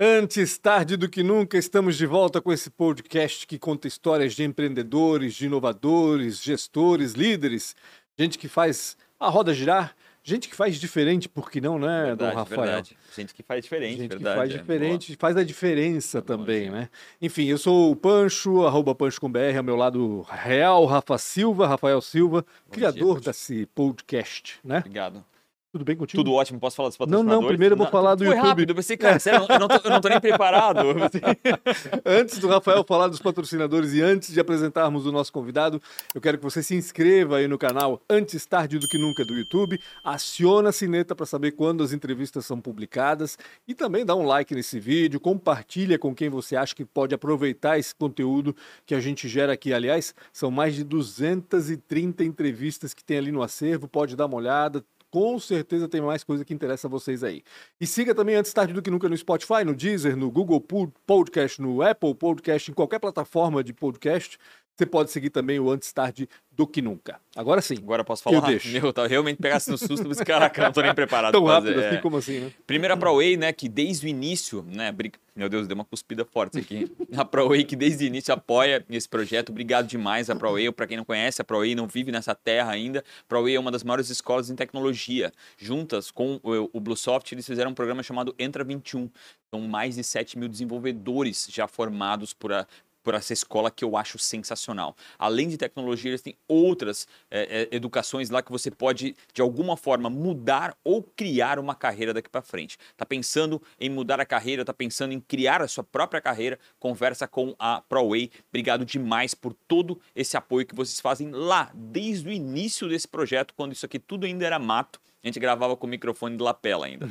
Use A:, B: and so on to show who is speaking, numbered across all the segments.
A: Antes tarde do que nunca, estamos de volta com esse podcast que conta histórias de empreendedores, de inovadores, gestores, líderes, gente que faz a roda girar, gente que faz diferente, por que não, né,
B: Verdade,
A: Dom Rafael?
B: verdade. Gente que faz diferente,
A: Gente
B: verdade.
A: que faz
B: é.
A: diferente, faz a diferença
B: bom,
A: também, né? Enfim, eu sou o Pancho, arroba Pancho com BR, ao meu lado real, Rafa Silva, Rafael Silva,
B: Bom
A: criador
B: dia,
A: desse podcast, né?
B: Obrigado.
A: Tudo bem contigo?
B: Tudo ótimo, posso falar dos
A: Não,
B: patrocinadores?
A: não, primeiro eu vou falar do
B: Foi
A: YouTube.
B: rápido, eu pensei, cara, sério, eu não, tô, eu não tô nem preparado.
A: Antes do Rafael falar dos patrocinadores e antes de apresentarmos o nosso convidado, eu quero que você se inscreva aí no canal Antes Tarde do Que Nunca do YouTube, aciona a sineta para saber quando as entrevistas são publicadas e também dá um like nesse vídeo, compartilha com quem você acha que pode aproveitar esse conteúdo que a gente gera aqui. Aliás, são mais de 230 entrevistas que tem ali no acervo, pode dar uma olhada. Com certeza tem mais coisa que interessa a vocês aí. E siga também antes tarde do que nunca no Spotify, no Deezer, no Google Pod- Podcast, no Apple Podcast, em qualquer plataforma de podcast. Você pode seguir também o antes tarde do que nunca. Agora sim.
B: Agora eu posso
A: Eu
B: falar?
A: deixo.
B: Meu, eu realmente pegasse no susto, mas caraca, eu não tô nem preparado.
A: Tão
B: pra fazer,
A: rápido
B: é.
A: assim como assim, né?
B: Primeiro a ProWay, né, que desde o início, né, meu Deus, deu uma cuspida forte aqui. A ProWay que desde o início apoia esse projeto. Obrigado demais a ProWay. Para quem não conhece, a ProWay não vive nessa terra ainda. ProWay é uma das maiores escolas em tecnologia. Juntas com o, o Bluesoft, eles fizeram um programa chamado Entra 21. São mais de 7 mil desenvolvedores já formados por a por essa escola que eu acho sensacional. Além de tecnologia, eles têm outras eh, eh, educações lá que você pode, de alguma forma, mudar ou criar uma carreira daqui para frente. Tá pensando em mudar a carreira, tá pensando em criar a sua própria carreira, conversa com a ProWay. Obrigado demais por todo esse apoio que vocês fazem lá, desde o início desse projeto, quando isso aqui tudo ainda era mato. A gente gravava com o microfone de lapela ainda.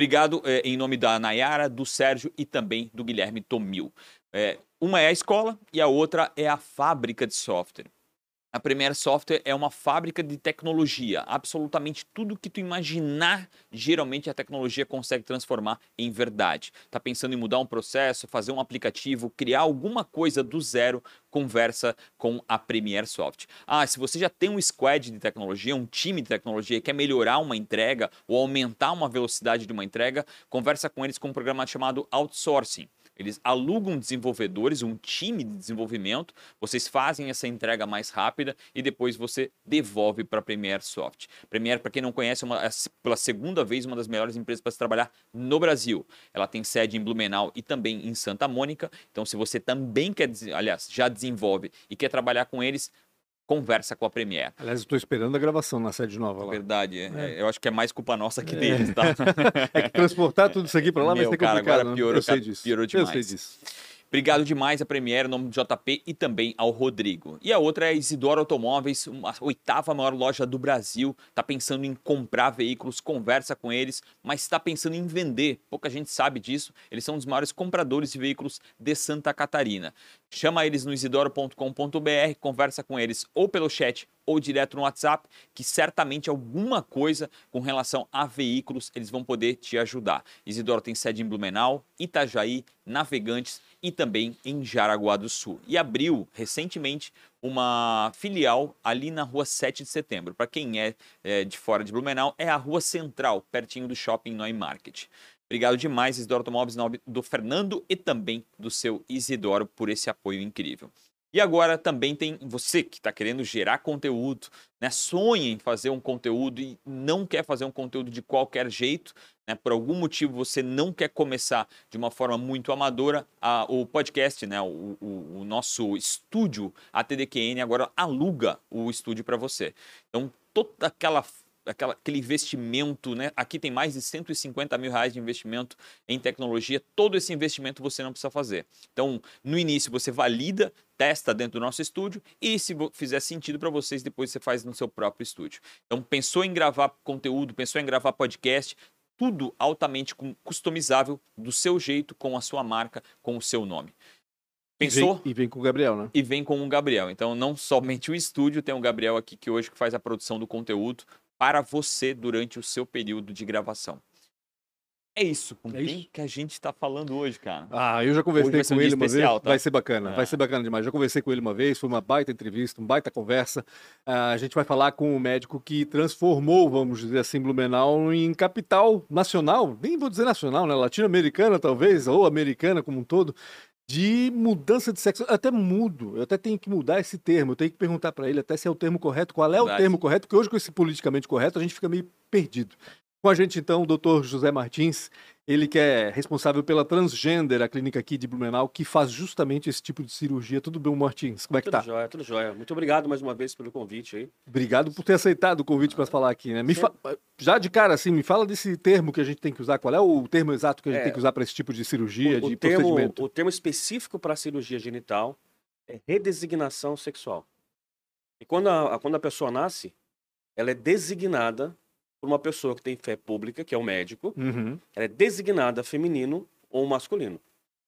B: Obrigado eh, em nome da Nayara, do Sérgio e também do Guilherme Tomil. É, uma é a escola e a outra é a fábrica de software. A Premier Software é uma fábrica de tecnologia. Absolutamente tudo que tu imaginar, geralmente a tecnologia consegue transformar em verdade. Tá pensando em mudar um processo, fazer um aplicativo, criar alguma coisa do zero, conversa com a Premier Soft. Ah, se você já tem um squad de tecnologia, um time de tecnologia e quer melhorar uma entrega ou aumentar uma velocidade de uma entrega, conversa com eles com um programa chamado Outsourcing. Eles alugam desenvolvedores, um time de desenvolvimento, vocês fazem essa entrega mais rápida e depois você devolve para a Premiere Soft. Premiere, para quem não conhece, é, uma, é pela segunda vez uma das melhores empresas para se trabalhar no Brasil. Ela tem sede em Blumenau e também em Santa Mônica. Então, se você também quer, aliás, já desenvolve e quer trabalhar com eles, conversa com a Premiere.
A: Aliás, estou esperando a gravação na sede nova lá.
B: Verdade, é- eu acho que é mais culpa nossa que deles, tá?
A: É que transportar tudo isso aqui para lá vai
B: Meu,
A: ser
B: cara,
A: complicado.
B: agora
A: né?
B: piorou,
A: eu sei disso.
B: piorou
A: Eu sei
B: demais.
A: disso.
B: Obrigado demais à Premiere, em nome do JP e também ao Rodrigo. E a outra é a Isidoro Automóveis, a oitava maior loja do Brasil. Está pensando em comprar veículos, conversa com eles, mas está pensando em vender. Pouca gente sabe disso. Eles são um dos maiores compradores de veículos de Santa Catarina. Chama eles no isidoro.com.br, conversa com eles ou pelo chat ou direto no WhatsApp, que certamente alguma coisa com relação a veículos eles vão poder te ajudar. Isidoro tem sede em Blumenau, Itajaí, Navegantes e também em Jaraguá do Sul. E abriu recentemente uma filial ali na rua 7 de setembro. Para quem é, é, de fora de Blumenau, é a rua central, pertinho do shopping Noi Market. Obrigado demais, Isidoro Automóveis, do Fernando e também do seu Isidoro, por esse apoio incrível. E agora também tem você que está querendo gerar conteúdo, né? sonha em fazer um conteúdo e não quer fazer um conteúdo de qualquer jeito, né? por algum motivo você não quer começar de uma forma muito amadora, a- o podcast, né? o, o- o nosso estúdio, a TDQN, agora aluga o estúdio para você. Então, toda aquela aquela, aquele investimento, né? Aqui tem mais de 150 mil reais de investimento em tecnologia. Todo esse investimento você não precisa fazer. Então, no início você valida, testa dentro do nosso estúdio e se fizer sentido para vocês, depois você faz no seu próprio estúdio. Então, pensou em gravar conteúdo, pensou em gravar podcast, tudo altamente customizável do seu jeito, com a sua marca, com o seu nome. Pensou?
A: E vem, e vem com o Gabriel, né?
B: e vem com o Gabriel. Então, não somente o estúdio, tem o Gabriel aqui que hoje que faz a produção do conteúdo para você durante o seu período de gravação. É isso. Com
A: É
B: quem
A: isso.
B: que a gente tá falando hoje, cara?
A: Ah, eu já conversei
B: um
A: com
B: dia
A: ele uma
B: especial,
A: vez.
B: tá?
A: Vai ser bacana,
B: É.
A: vai ser bacana demais. Já conversei com ele uma vez, foi uma baita entrevista, uma baita conversa. Ah, a gente vai falar com o médico que transformou, vamos dizer assim, Blumenau em capital nacional, nem vou dizer nacional, né? Latino-americana talvez, ou americana como um todo, de mudança de sexo. Eu até mudo, eu até tenho que mudar esse termo, eu tenho que perguntar para ele até se é o termo correto, qual é o termo correto, porque hoje com esse politicamente correto a gente fica meio perdido. Com a gente então o doutor José Martins, ele que é responsável pela Transgender, a clínica aqui de Blumenau, que faz justamente esse tipo de cirurgia. Tudo bem, Martins? Como é que
C: Tudo
A: tá?
C: jóia, tudo jóia. Muito obrigado mais uma vez pelo convite aí.
A: Obrigado por ter aceitado o convite para falar aqui, né? Me fa- Já de cara, assim, me fala desse termo que a gente tem que usar. Qual é o termo exato que a gente
C: É,
A: tem que usar para esse tipo de cirurgia,
C: o,
A: de
C: o termo,
A: procedimento?
C: o termo específico para cirurgia genital é redesignação sexual. E quando a- quando a pessoa nasce, ela é designada por uma pessoa que tem fé pública, que é o médico.
A: Uhum,
C: Ela é designada feminino ou masculino.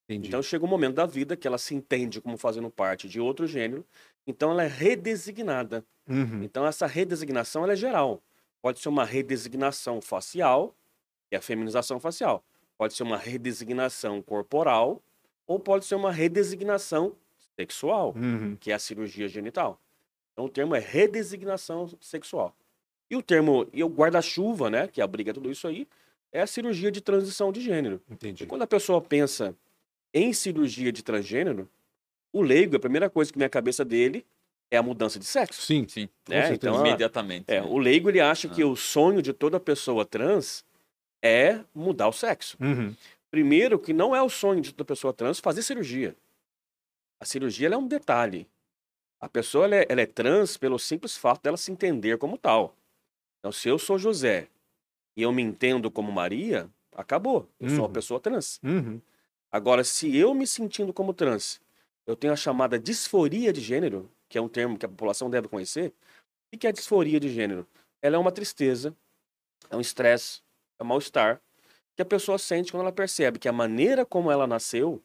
A: entendi.
C: Então chega um momento da vida que ela se entende como fazendo parte de outro gênero, então ela é redesignada.
A: Uhum,
C: Então essa redesignação é geral. Pode ser uma redesignação facial, que é a feminização facial. Pode ser uma redesignação corporal ou pode ser uma redesignação sexual,
A: uhum.
C: que é a cirurgia genital. Então o termo é redesignação sexual. E o termo, e o guarda-chuva, né, que abriga tudo isso aí, é a cirurgia de transição de gênero.
A: Entendi.
C: E quando a pessoa pensa em cirurgia de transgênero, o leigo, a primeira coisa que vem à cabeça dele é a mudança de sexo.
A: Sim,
B: Sim,
C: né? Então,
B: imediatamente.
C: É,
B: né?
C: o leigo ele acha que
B: Ah.
C: o sonho de toda pessoa trans é mudar o sexo.
A: Uhum,
C: Primeiro, que não é o sonho de toda pessoa trans fazer cirurgia. A cirurgia ela é um detalhe. A pessoa ela é, ela é trans pelo simples fato dela se entender como tal. Então, se eu sou José e eu me entendo como Maria, acabou. Eu sou uma
A: Uhum.
C: pessoa trans.
A: uhum.
C: Agora, se eu me sentindo como trans, eu tenho a chamada disforia de gênero, que é um termo que a população deve conhecer. O que é disforia de gênero? Ela é uma tristeza, é um estresse, é um mal-estar que a pessoa sente quando ela percebe que a maneira como ela nasceu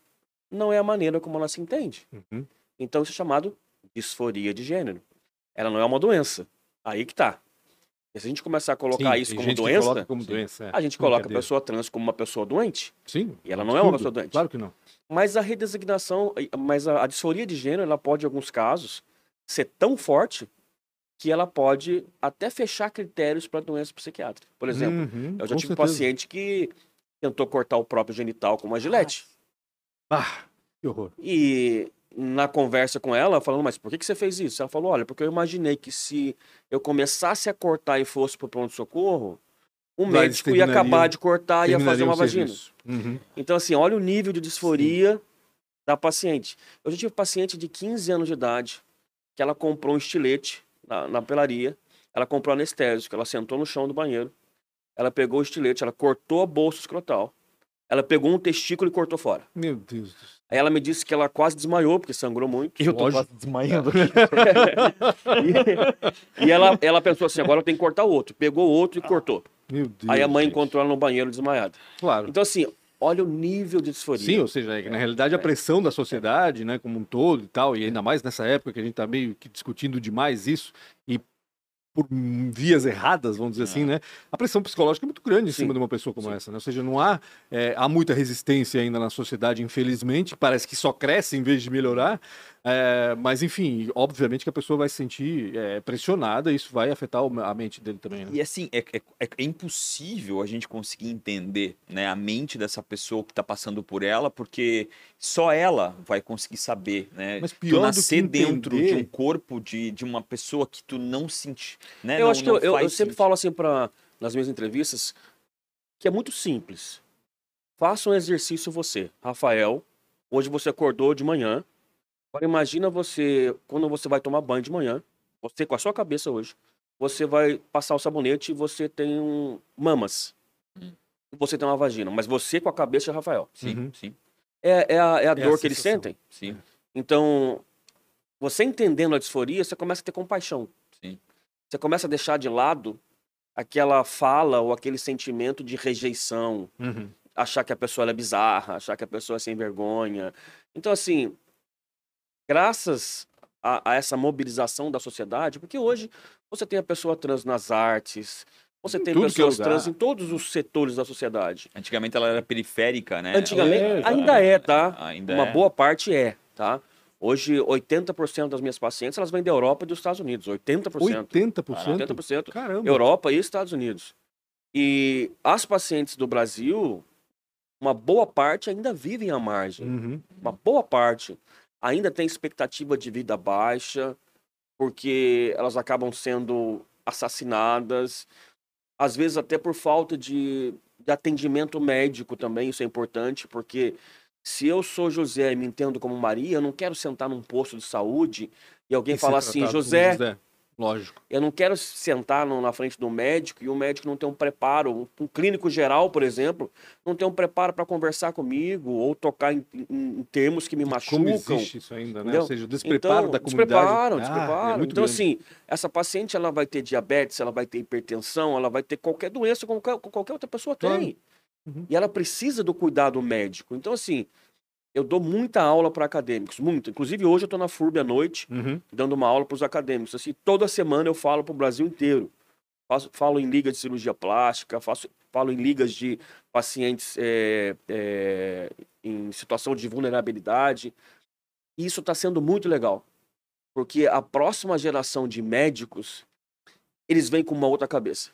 C: não é a maneira como ela se entende.
A: Uhum.
C: Então, isso é chamado disforia de gênero. Ela não é uma doença. Aí que tá. Se a gente começar a colocar
A: Sim,
C: isso como doença,
A: coloca como
B: sim.
A: doença. é.
C: a gente coloca a pessoa trans como uma pessoa doente.
A: Sim.
C: E ela não é uma pessoa doente.
A: Claro que não.
C: Mas a redesignação, mas a, a disforia de gênero, ela pode, em alguns casos, ser tão forte que ela pode até fechar critérios para doença psiquiátrica. Por exemplo,
A: Uhum,
C: eu já tive um
A: certeza.
C: paciente que tentou cortar o próprio genital com uma gilete.
A: Ah, que horror.
C: E na conversa com ela, falando, mas por que, que você fez isso? Ela falou, olha, porque eu imaginei que se eu começasse a cortar e fosse pro pronto-socorro, o
A: Mas
C: médico ia acabar de cortar e ia fazer uma vagina.
A: Uhum.
C: Então, assim, olha o nível de disforia da paciente. Eu já tive paciente de 15 anos de idade que ela comprou um estilete na, na pelaria, ela comprou anestésico, ela sentou no chão do banheiro, ela pegou o estilete, ela cortou a bolsa escrotal, ela pegou um testículo e cortou fora.
A: Meu Deus. do céu.
C: Aí ela me disse que ela quase desmaiou, porque sangrou muito.
B: Eu tô
A: Lógico.
B: quase desmaiando.
C: E, e ela, ela pensou assim, agora eu tenho que cortar o outro. Pegou o outro e cortou.
A: Meu Deus.
C: Aí a mãe
A: gente.
C: encontrou ela no banheiro desmaiada.
A: Claro.
C: Então, assim, olha o nível de disforia.
A: Sim, ou seja, é que, na realidade a pressão da sociedade, né, como um todo e tal, e ainda mais nessa época que a gente está meio que discutindo demais isso, e por vias erradas, vamos dizer assim, né, a pressão psicológica é muito grande em
C: Sim,
A: cima de uma pessoa como
C: sim.
A: essa, né? Ou seja, não há, é, há muita resistência ainda na sociedade, infelizmente, parece que só cresce em vez de melhorar, é, mas enfim, obviamente que a pessoa vai se sentir é, pressionada e isso vai afetar a mente dele também, né?
B: E assim, é, é, é- é impossível a gente conseguir entender né, a mente dessa pessoa que está passando por ela, porque só ela vai conseguir saber, né?
A: Mas
B: tu
A: pior do
B: nascer
A: que
B: dentro de um
A: entender-
B: corpo de, de uma pessoa que tu não sente, né?
C: Eu
B: não-
C: acho que eu, eu- eu sempre falo assim para nas minhas entrevistas que é muito simples. Faça um exercício você, Rafael. Hoje você acordou de manhã. Agora imagina você quando você vai tomar banho de manhã, você com a sua cabeça hoje, você vai passar o sabonete e você tem um mamas.
B: Hum.
C: E Você tem uma vagina, mas você com a cabeça, Rafael.
B: Sim,
A: Uhum.
B: sim,
C: É, é a, é a
A: a
C: dor que eles sentem.
B: sim,
C: Então, você entendendo a disforia, você começa a ter compaixão.
B: sim.
C: Você começa a deixar de lado aquela fala ou aquele sentimento de rejeição,
A: Uhum.
C: achar que a pessoa é bizarra, achar que a pessoa é sem vergonha. Então, assim, graças a, a essa mobilização da sociedade, porque hoje você tem a pessoa trans nas artes, Você
A: Em
C: tem
A: é
C: pessoas trans em todos os setores da sociedade.
B: Antigamente ela era periférica, né?
C: Antigamente,
A: É,
C: ainda é, tá?
B: Ainda
C: Uma
B: é.
C: boa parte é, tá? Hoje, 80% das minhas pacientes, elas vêm da Europa e dos Estados Unidos. 80%.
A: 80%?
C: 80%.
A: Caramba.
C: Europa e Estados Unidos. E as pacientes do Brasil, uma boa parte ainda vivem à margem.
A: Uhum.
C: Uma boa parte ainda tem expectativa de vida baixa, porque elas acabam sendo assassinadas, às vezes até por falta de, de atendimento médico também, isso é importante, porque se eu sou José e me entendo como Maria, eu não quero sentar num posto de saúde e alguém
A: E
C: falar assim,
A: como
C: José,
A: Lógico.
C: eu não quero sentar no- na frente do médico e o médico não ter um preparo. Um, um clínico geral, por exemplo, não ter um preparo para conversar comigo ou tocar em, em- em termos que me
A: Como
C: machucam.
A: existe isso ainda, né?
C: entendeu?
A: Ou seja, o despreparo
C: então,
A: da comunidade.
C: Despreparam,
A: Ah,
C: despreparam.
A: é
C: então,
A: grande.
C: assim, essa paciente ela vai ter diabetes, ela vai ter hipertensão, ela vai ter qualquer doença como qualquer, qualquer outra pessoa
A: Claro.
C: tem.
A: Uhum.
C: E ela precisa do cuidado médico. Então, assim, eu dou muita aula para acadêmicos, muito. Inclusive, hoje eu estou na FURB à noite,
A: Uhum.
C: dando uma aula para os acadêmicos. Assim, toda semana eu falo para o Brasil inteiro. Faço- falo em liga de cirurgia plástica, faço, falo em ligas de pacientes é, é, em situação de vulnerabilidade. E isso está sendo muito legal, porque a próxima geração de médicos, eles vêm com uma outra cabeça.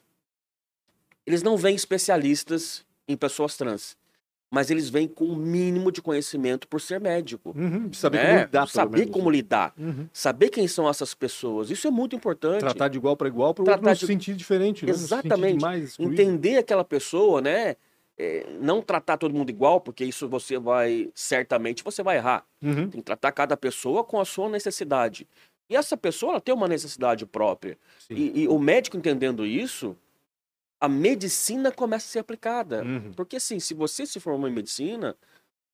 C: Eles não vêm especialistas em pessoas trans, mas eles vêm com o mínimo de conhecimento por ser médico.
A: Uhum. Saber
C: né?
A: como lidar,
C: Saber como lidar.
A: Uhum.
C: Saber quem são essas pessoas. Isso é muito importante.
A: Tratar de igual para igual para o outro
C: de-
A: se sentir diferente, né? Se
C: Exatamente.
A: excluído.
C: Entender aquela pessoa, né? É, não tratar todo mundo igual, porque isso você vai, certamente, você vai errar.
A: Uhum.
C: Tem que tratar cada pessoa com a sua necessidade. E essa pessoa, ela tem uma necessidade própria. E, e o médico entendendo isso, a medicina começa a ser aplicada.
A: Uhum.
C: Porque, assim, se você se formou em medicina,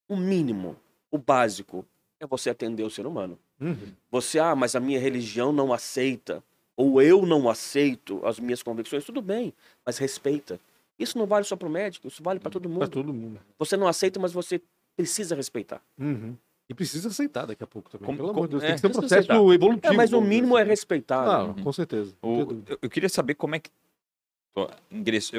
C: o mínimo, o básico, é você atender o ser humano.
A: Uhum.
C: Você, ah, mas a minha religião não aceita, ou eu não aceito as minhas convicções, tudo bem, mas respeita. Isso não vale só para o médico, isso vale para todo
A: Para
C: mundo.
A: todo mundo.
C: Você não aceita, mas você precisa respeitar.
A: Uhum. E precisa aceitar daqui a pouco também.
B: Como-
A: Pelo amor de Deus,
B: é,
A: tem que ser um processo
C: aceitar.
A: evolutivo.
C: É, mas o mínimo é
A: assim.
C: respeitar. né?
A: Claro, com certeza.
B: O- eu, eu queria saber como é que. Ingresso-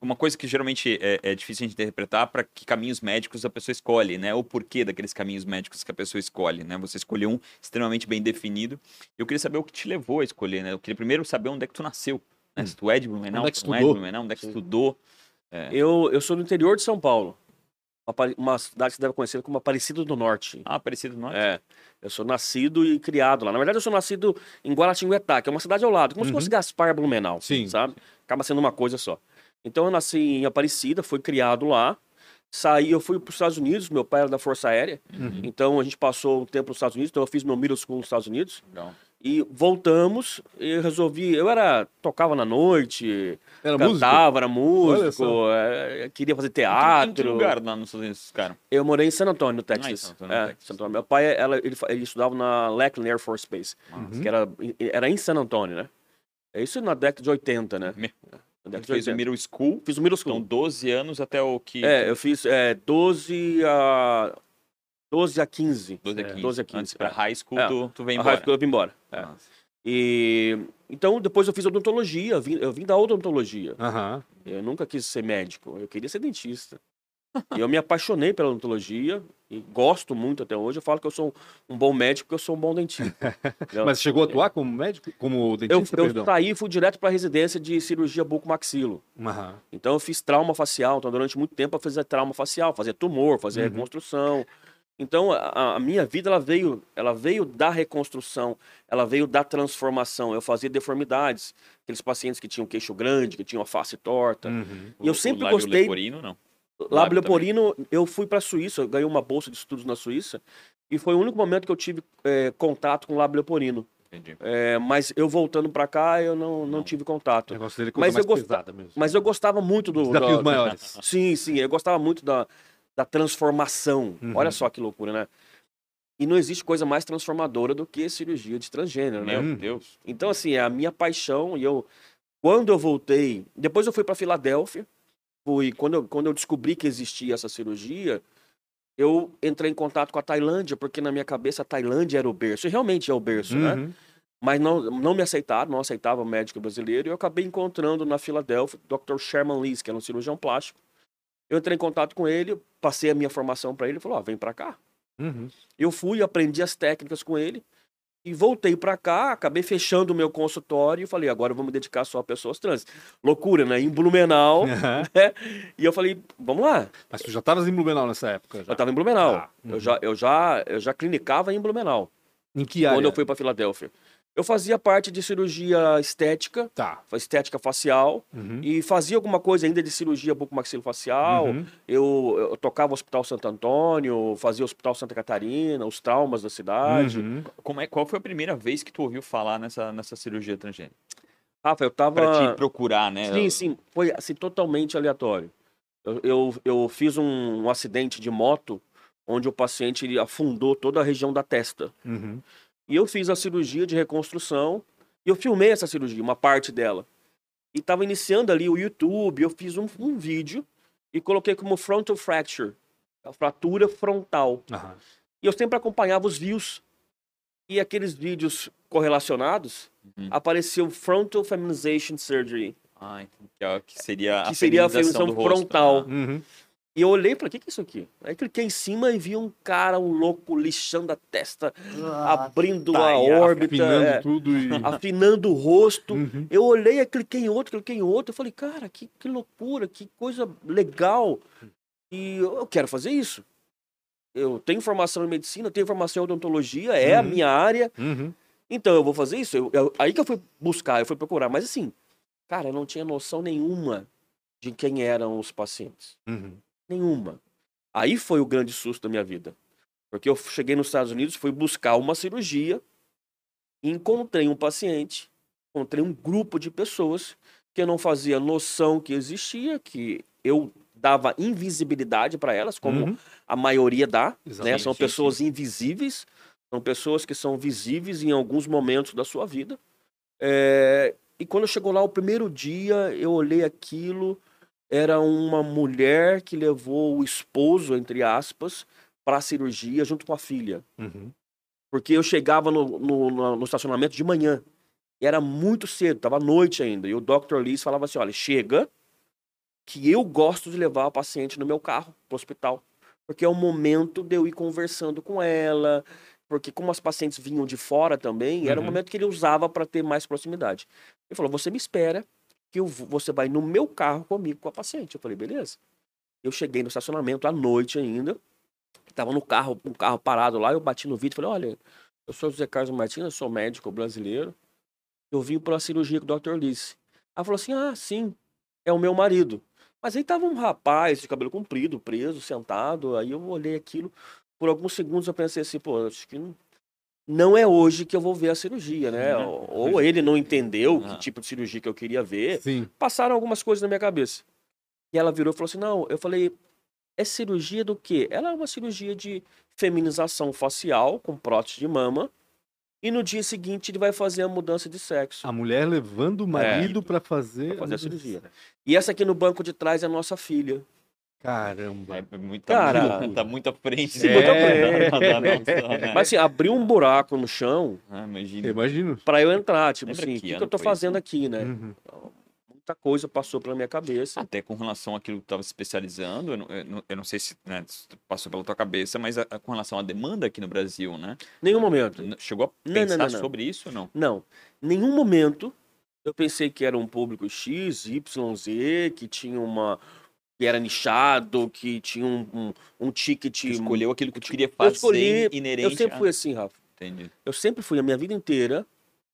B: Uma coisa que geralmente é, é difícil a gente interpretar para que caminhos médicos a pessoa escolhe, né? O porquê daqueles caminhos médicos que a pessoa escolhe, né? Você escolheu um extremamente bem definido. Eu queria saber o que te levou a escolher, né? Eu queria primeiro saber onde é que tu nasceu. Né? Se tu é de Blumenau,
A: Onde é que
B: não é
A: estudou?
B: de Blumenau, onde é que estudou.
C: Eu, eu sou do interior de São Paulo. Uma, cidade que você deve conhecer como Aparecida do Norte.
B: Ah, Aparecido do Norte.
C: É. Eu sou nascido e criado lá. Na verdade, eu sou nascido em Guaratinguetá, que é uma cidade ao lado, como se
A: Uhum.
C: fosse Gaspar Blumenau.
A: Sim.
C: Sabe? Acaba sendo uma coisa só. Então, eu nasci em Aparecida, fui criado lá. Saí, eu fui para os Estados Unidos, meu pai era da Força Aérea.
A: Uhum.
C: Então, a gente passou um tempo nos Estados Unidos, então eu fiz meu middle school nos Estados Unidos.
B: Legal.
C: E voltamos, e eu resolvi. Eu era. tocava na noite,
A: Era músico?
C: cantava, era músico, é, queria fazer
B: Em que-
C: teatro.
B: Em que lugar lá nos Estados Unidos, cara?
C: Eu morei em San Antonio,
B: Ah, em
C: Texas.
B: San Antonio,
C: é,
B: Texas.
C: San Antonio. Meu pai, ela, ele, ele estudava na Lackland Air Force Base,
A: Uhum.
C: que era, era em San Antonio, né? É isso na década de 80, né?
B: Me-
C: Na década de
B: Fez o
C: 80.
B: middle school,
C: Fiz o middle
B: então
C: school.
B: 12 anos até o que...
C: É, eu fiz é, 12 a... 12 a 15.
B: 12 a
A: É,
B: 15.
C: 12 a 15,
B: Antes pra
C: é.
B: high school,
C: É.
B: tu, tu vem
C: A
B: embora.
C: high school eu vim embora. é. E... Então, depois eu fiz odontologia. Eu vim, eu vim da odontologia. Eu nunca quis ser médico, eu queria ser dentista. E eu me apaixonei pela odontologia e gosto muito até hoje. Eu falo que eu sou um bom médico porque eu sou um bom dentista.
A: Mas chegou a atuar como médico? Como
C: eu,
A: dentista,
C: eu
A: perdão?
C: saí e fui direto para a residência de cirurgia bucomaxilo.
A: Aham.
C: Então eu fiz trauma facial. Então durante muito tempo eu fazia trauma facial, fazia tumor, fazia
A: Uhum.
C: reconstrução. Então a, a minha vida ela veio, ela veio da reconstrução, ela veio da transformação. Eu fazia deformidades, aqueles pacientes que tinham queixo grande, que tinham a face torta.
A: Uhum.
C: E eu
B: O-
C: sempre
B: o lábio
C: gostei-
B: leporino, não.
C: Lábio
B: Lábio
C: leporino, eu fui para a Suíça, eu ganhei uma bolsa de estudos na Suíça, e foi o único momento que eu tive é, contato com lábio leporino.
B: Entendi.
C: É, mas eu voltando para cá, eu não, não,
B: Não.
C: tive
A: O
C: contato.
A: negócio dele é
C: Mas eu. Mas eu gostava muito do.
A: Desafios
C: da-
A: maiores.
C: Sim, sim, eu gostava muito da, da transformação.
A: Uhum.
C: Olha só que loucura, né? E não existe coisa mais transformadora do que cirurgia de transgênero, né?
B: Meu. Deus.
C: Então, assim, é a minha paixão. E eu, quando eu voltei, depois eu fui para Filadélfia. Fui, quando, eu, quando eu descobri que existia essa cirurgia, eu entrei em contato com a Tailândia, porque na minha cabeça a Tailândia era o berço. E realmente é o berço, né?
A: Uhum.
C: Mas não, não me aceitaram, não aceitava o médico brasileiro. E eu acabei encontrando na Filadélfia o Dr. Sherman Lees, que era um cirurgião plástico. Eu entrei em contato com ele, passei a minha formação para ele. Ele falou: ó, vem para cá.
A: Uhum.
C: Eu fui, aprendi as técnicas com ele e voltei para cá, acabei fechando o meu consultório e falei, agora eu vou me dedicar só a pessoas trans. Loucura, né? Em Blumenau. né? E eu falei, vamos lá.
A: Mas tu já estavas em Blumenau nessa época? Já.
C: Eu estava em Blumenau.
A: Ah, uhum.
C: eu, já, eu, já, eu já clinicava em Blumenau,
A: Em que área?
C: quando eu fui para Filadélfia. Eu fazia parte de cirurgia estética,
A: Tá.
C: estética facial,
A: Uhum.
C: e fazia alguma coisa ainda de cirurgia bucomaxilofacial.
A: Uhum.
C: Eu, eu tocava o Hospital Santo Antônio, fazia o Hospital Santa Catarina, os traumas da cidade.
A: Uhum.
B: Como é, qual foi a primeira vez que tu ouviu falar nessa, nessa cirurgia transgênica?
C: Rafa, eu tava.
B: Pra te procurar, né?
C: Sim, sim, foi assim, totalmente aleatório. Eu, eu, eu fiz um, um acidente de moto onde o paciente ele afundou toda a região da testa.
A: Uhum.
C: E eu fiz a cirurgia de reconstrução e eu filmei essa cirurgia, uma parte dela. E estava iniciando ali o YouTube, eu fiz um, um vídeo e coloquei como frontal fracture, a fratura frontal.
A: Aham.
C: E eu sempre acompanhava os views. E aqueles vídeos correlacionados,
B: Uhum.
C: apareceu frontal feminization surgery.
B: Ah, que, é- que seria a
C: Que seria a
B: feminização
C: feminização
B: do rosto,
C: frontal.
B: né?
A: Uhum.
C: E eu olhei e falei, o que, que é isso aqui? Aí cliquei em cima e vi um cara, um louco, lixando a testa, abrindo
A: Tá,
C: a órbita,
A: Afinando
C: é,
A: tudo e...
C: afinando o rosto.
A: Uhum.
C: Eu olhei, aí cliquei em outro, cliquei em outro. Eu falei, cara, que, que loucura, que coisa legal. E eu, quero fazer isso. Eu tenho formação em medicina, tenho formação em odontologia, é a
A: Uhum.
C: minha área.
A: Uhum.
C: Então eu vou fazer isso. Eu- eu- aí que eu fui buscar, eu fui procurar. Mas assim, cara, eu não tinha noção nenhuma de quem eram os pacientes.
A: Uhum.
C: Nenhuma. Aí foi o grande susto da minha vida. Porque eu cheguei nos Estados Unidos, fui buscar uma cirurgia, encontrei um paciente, encontrei um grupo de pessoas que eu não fazia noção que existia, que eu dava invisibilidade para elas, como
A: Uhum.
C: a maioria dá, né? São
B: sim,
C: pessoas invisíveis, são pessoas que são visíveis em alguns momentos da sua vida. É, E quando chegou lá o primeiro dia, eu olhei aquilo, era uma mulher que levou o esposo, entre aspas, para a cirurgia junto com a filha.
A: Uhum.
C: Porque eu chegava no, no, no- no estacionamento de manhã. E era muito cedo, tava noite ainda. E o Dr. Liz falava assim: olha, chega, que eu gosto de levar a paciente no meu carro pro hospital. Porque é o momento de eu ir conversando com ela. Porque, como as pacientes vinham de fora também, era o
A: Uhum.
C: momento que ele usava para ter mais proximidade. Ele falou: você me espera, que eu você vai no meu carro comigo com a paciente. Eu falei: beleza. Eu cheguei no estacionamento à noite ainda. Tava no carro, um carro parado lá, eu bati no vídeo e falei, olha, eu sou José Carlos Martins, eu sou médico brasileiro. Eu vim uma cirurgia com o Dr. Lice. Ela falou assim, ah, sim, é o meu marido. Mas aí tava um rapaz de cabelo comprido, preso, sentado. Aí eu olhei aquilo. Por alguns segundos eu pensei assim, pô, acho que não, não é hoje que eu vou ver a cirurgia, né?
B: Uhum.
C: Ou, ele não entendeu
B: Ah.
C: que tipo de cirurgia que eu queria ver
A: Sim.
C: passaram algumas coisas na minha cabeça. E ela virou e falou assim: não, eu falei, é cirurgia do quê? Ela é uma cirurgia de feminização facial com prótese de mama. E no dia seguinte ele vai fazer a mudança de sexo.
A: A mulher levando o marido pra fazer...
C: Pra fazer a cirurgia. E essa aqui no banco de trás é a nossa filha.
A: Caramba.
B: É muito,
C: Cara,
B: tá, tá muito à frente.
C: Sim.
B: Da- da noção, né?
C: Mas assim, abriu um buraco no chão
B: Ah, imagina.
A: Eu imagino.
C: pra eu entrar. Tipo
B: Lembra
C: assim,
B: que
C: o que, que
B: ano
C: eu tô fazendo
B: isso?
C: aqui, né?
A: Uhum.
C: Muita coisa passou pela minha cabeça.
B: Até com relação àquilo que tu estava se especializando, eu não, eu não- eu não sei se né, passou pela tua cabeça, mas a- a- com relação à demanda aqui no Brasil, né?
C: Nenhum momento.
B: Chegou a pensar
C: não, não.
B: sobre isso ou não?
C: Não. Nenhum momento eu pensei que era um público X, Y, Z, que tinha uma. Que era nichado, que tinha um, um, um ticket.
B: Tu escolheu aquilo que tu queria
C: Eu
B: fazer
C: escolhi-
B: inerente
C: Eu sempre
B: a-
C: fui assim, Rafa.
B: Entendi.
C: Eu sempre fui a minha vida inteira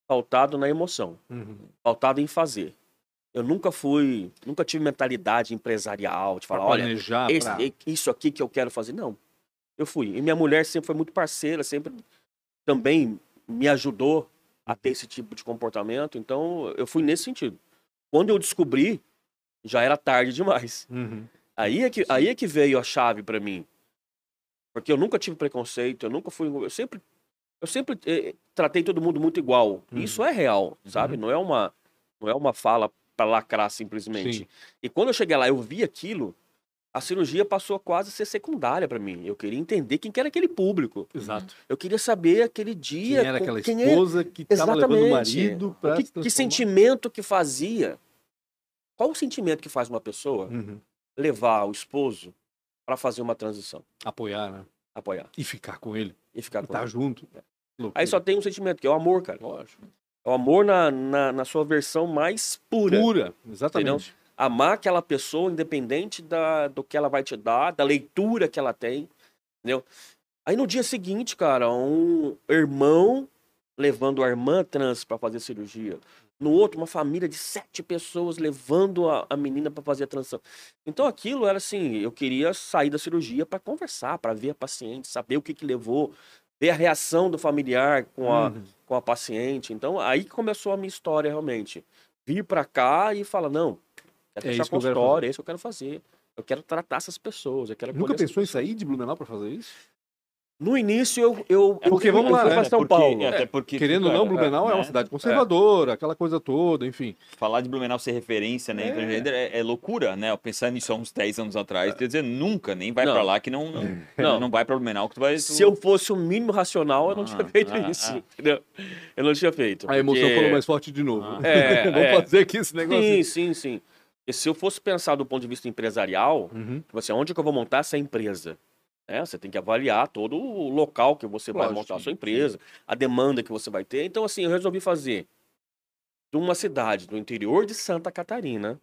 C: pautado na emoção,
A: Uhum.
C: pautado em fazer. Eu nunca fui, nunca tive mentalidade empresarial de
A: Pra
C: falar, olha,
A: planejar,
C: esse-
A: pra...
C: isso aqui que eu quero fazer. Não. Eu fui. E minha mulher sempre foi muito parceira, sempre também me ajudou a ter esse tipo de comportamento. Então, eu fui nesse sentido. Quando eu descobri, já era tarde demais.
A: Uhum.
C: Aí é que, aí é que veio a chave pra mim. Porque eu nunca tive preconceito, eu nunca fui. Eu sempre, eu sempre eh, tratei todo mundo muito igual.
A: Uhum.
C: Isso é real, sabe? Não é uma, não é uma fala pra lacrar simplesmente.
A: Sim.
C: E quando eu cheguei lá, eu vi aquilo, a cirurgia passou a quase ser secundária para mim. Eu queria entender quem que era aquele público.
A: Exato.
C: Eu queria saber aquele dia.
A: Quem era aquela
C: quem é-
A: esposa que estava levando o marido para
C: que, que sentimento que fazia? Qual o sentimento que faz uma pessoa
A: Uhum.
C: levar o esposo para fazer uma transição?
A: Apoiar, né?
C: Apoiar
A: E ficar com ele.
C: e ficar
A: E
C: com
A: estar
C: ele.
A: junto.
C: Aí só tem um sentimento, que é o amor, cara.
A: Lógico.
C: É o amor na, na, na sua versão mais pura.
A: Pura, exatamente.
C: Amar aquela pessoa, independente da, do que ela vai te dar, da leitura que ela tem. Entendeu? Aí no dia seguinte, cara, um irmão levando a irmã trans para fazer cirurgia. No outro, uma família de sete pessoas levando a, a menina para fazer a transição. Então aquilo era assim, eu queria sair da cirurgia para conversar, para ver a paciente, saber o que, que levou, ver a reação do familiar com a,
A: Uhum.
C: com a paciente. Então, aí começou a minha história realmente. Vir pra cá e falar, não,
A: É
C: fechar
A: isso que eu quero
C: consultório, é isso que eu quero fazer. Eu quero tratar essas pessoas, eu quero
A: Nunca pensou em sair de Blumenau para fazer isso?
C: No início, eu, eu,
B: É
A: porque, vamos lá, né?
C: São
B: porque-
C: Paulo.
B: é, até porque,
A: Querendo ou não, Blumenau é, uma cidade conservadora, aquela coisa toda, enfim.
B: Falar de Blumenau ser referência, né,
A: É.
B: é, é loucura, né? Eu pensando nisso há uns 10 anos atrás, quer dizer, nunca, nem vai pra lá que não, não,
C: Não.
B: não vai pra Blumenau que tu vai...
C: Se eu fosse o mínimo racional, eu não tinha
B: Ah,
C: feito
B: ah,
C: isso.
B: ah.
C: entendeu? Eu não tinha feito.
A: A emoção
C: porque-
A: falou mais forte de novo.
B: Ah.
C: É,
A: Vamos
C: é.
A: fazer aqui esse negócio.
C: Sim, sim, sim. E se eu fosse pensar do ponto de vista empresarial,
A: Uhum.
C: tipo assim, onde que eu vou montar essa empresa? Né? Você tem que avaliar todo o local que você vai
A: Lógico,
C: montar a
A: sim,
C: sua empresa, a demanda que você vai ter. Então, assim, eu resolvi fazer de uma cidade do interior de Santa Catarina,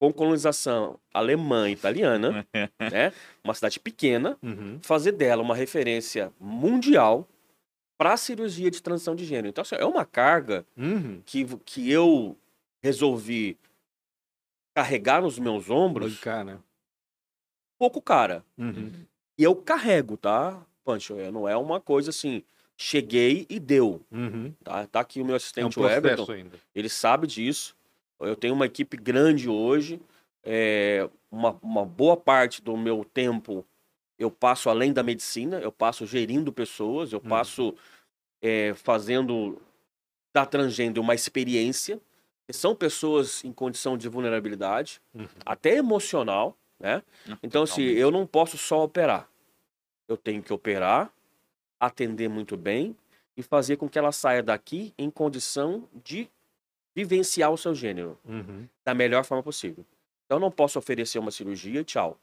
C: com colonização alemã e italiana, né? Uma cidade pequena,
A: Uhum.
C: fazer dela uma referência mundial para a cirurgia de transição de gênero. Então, assim, é uma carga
A: Uhum.
C: que, que eu resolvi carregar nos meus ombros,
A: Bancar, né?
C: Pouco cara.
A: Uhum.
C: E eu carrego, tá, Pancho? Não é uma coisa assim, cheguei e deu.
A: Uhum.
C: Tá, tá aqui o meu
A: É um
C: assistente, o Everton,
A: ainda.
C: ele sabe disso. Eu tenho uma equipe grande hoje. é, uma, uma boa parte do meu tempo eu passo além da medicina, eu passo gerindo pessoas, eu
A: Uhum.
C: passo é, fazendo da transgênero uma experiência. São pessoas em condição de vulnerabilidade,
A: Uhum.
C: até emocional, né? Então, assim, eu não posso só operar. Eu tenho que operar, atender muito bem e fazer com que ela saia daqui em condição de vivenciar o seu gênero
A: Uhum.
C: da melhor forma possível. Então, eu não posso oferecer uma cirurgia e tchau.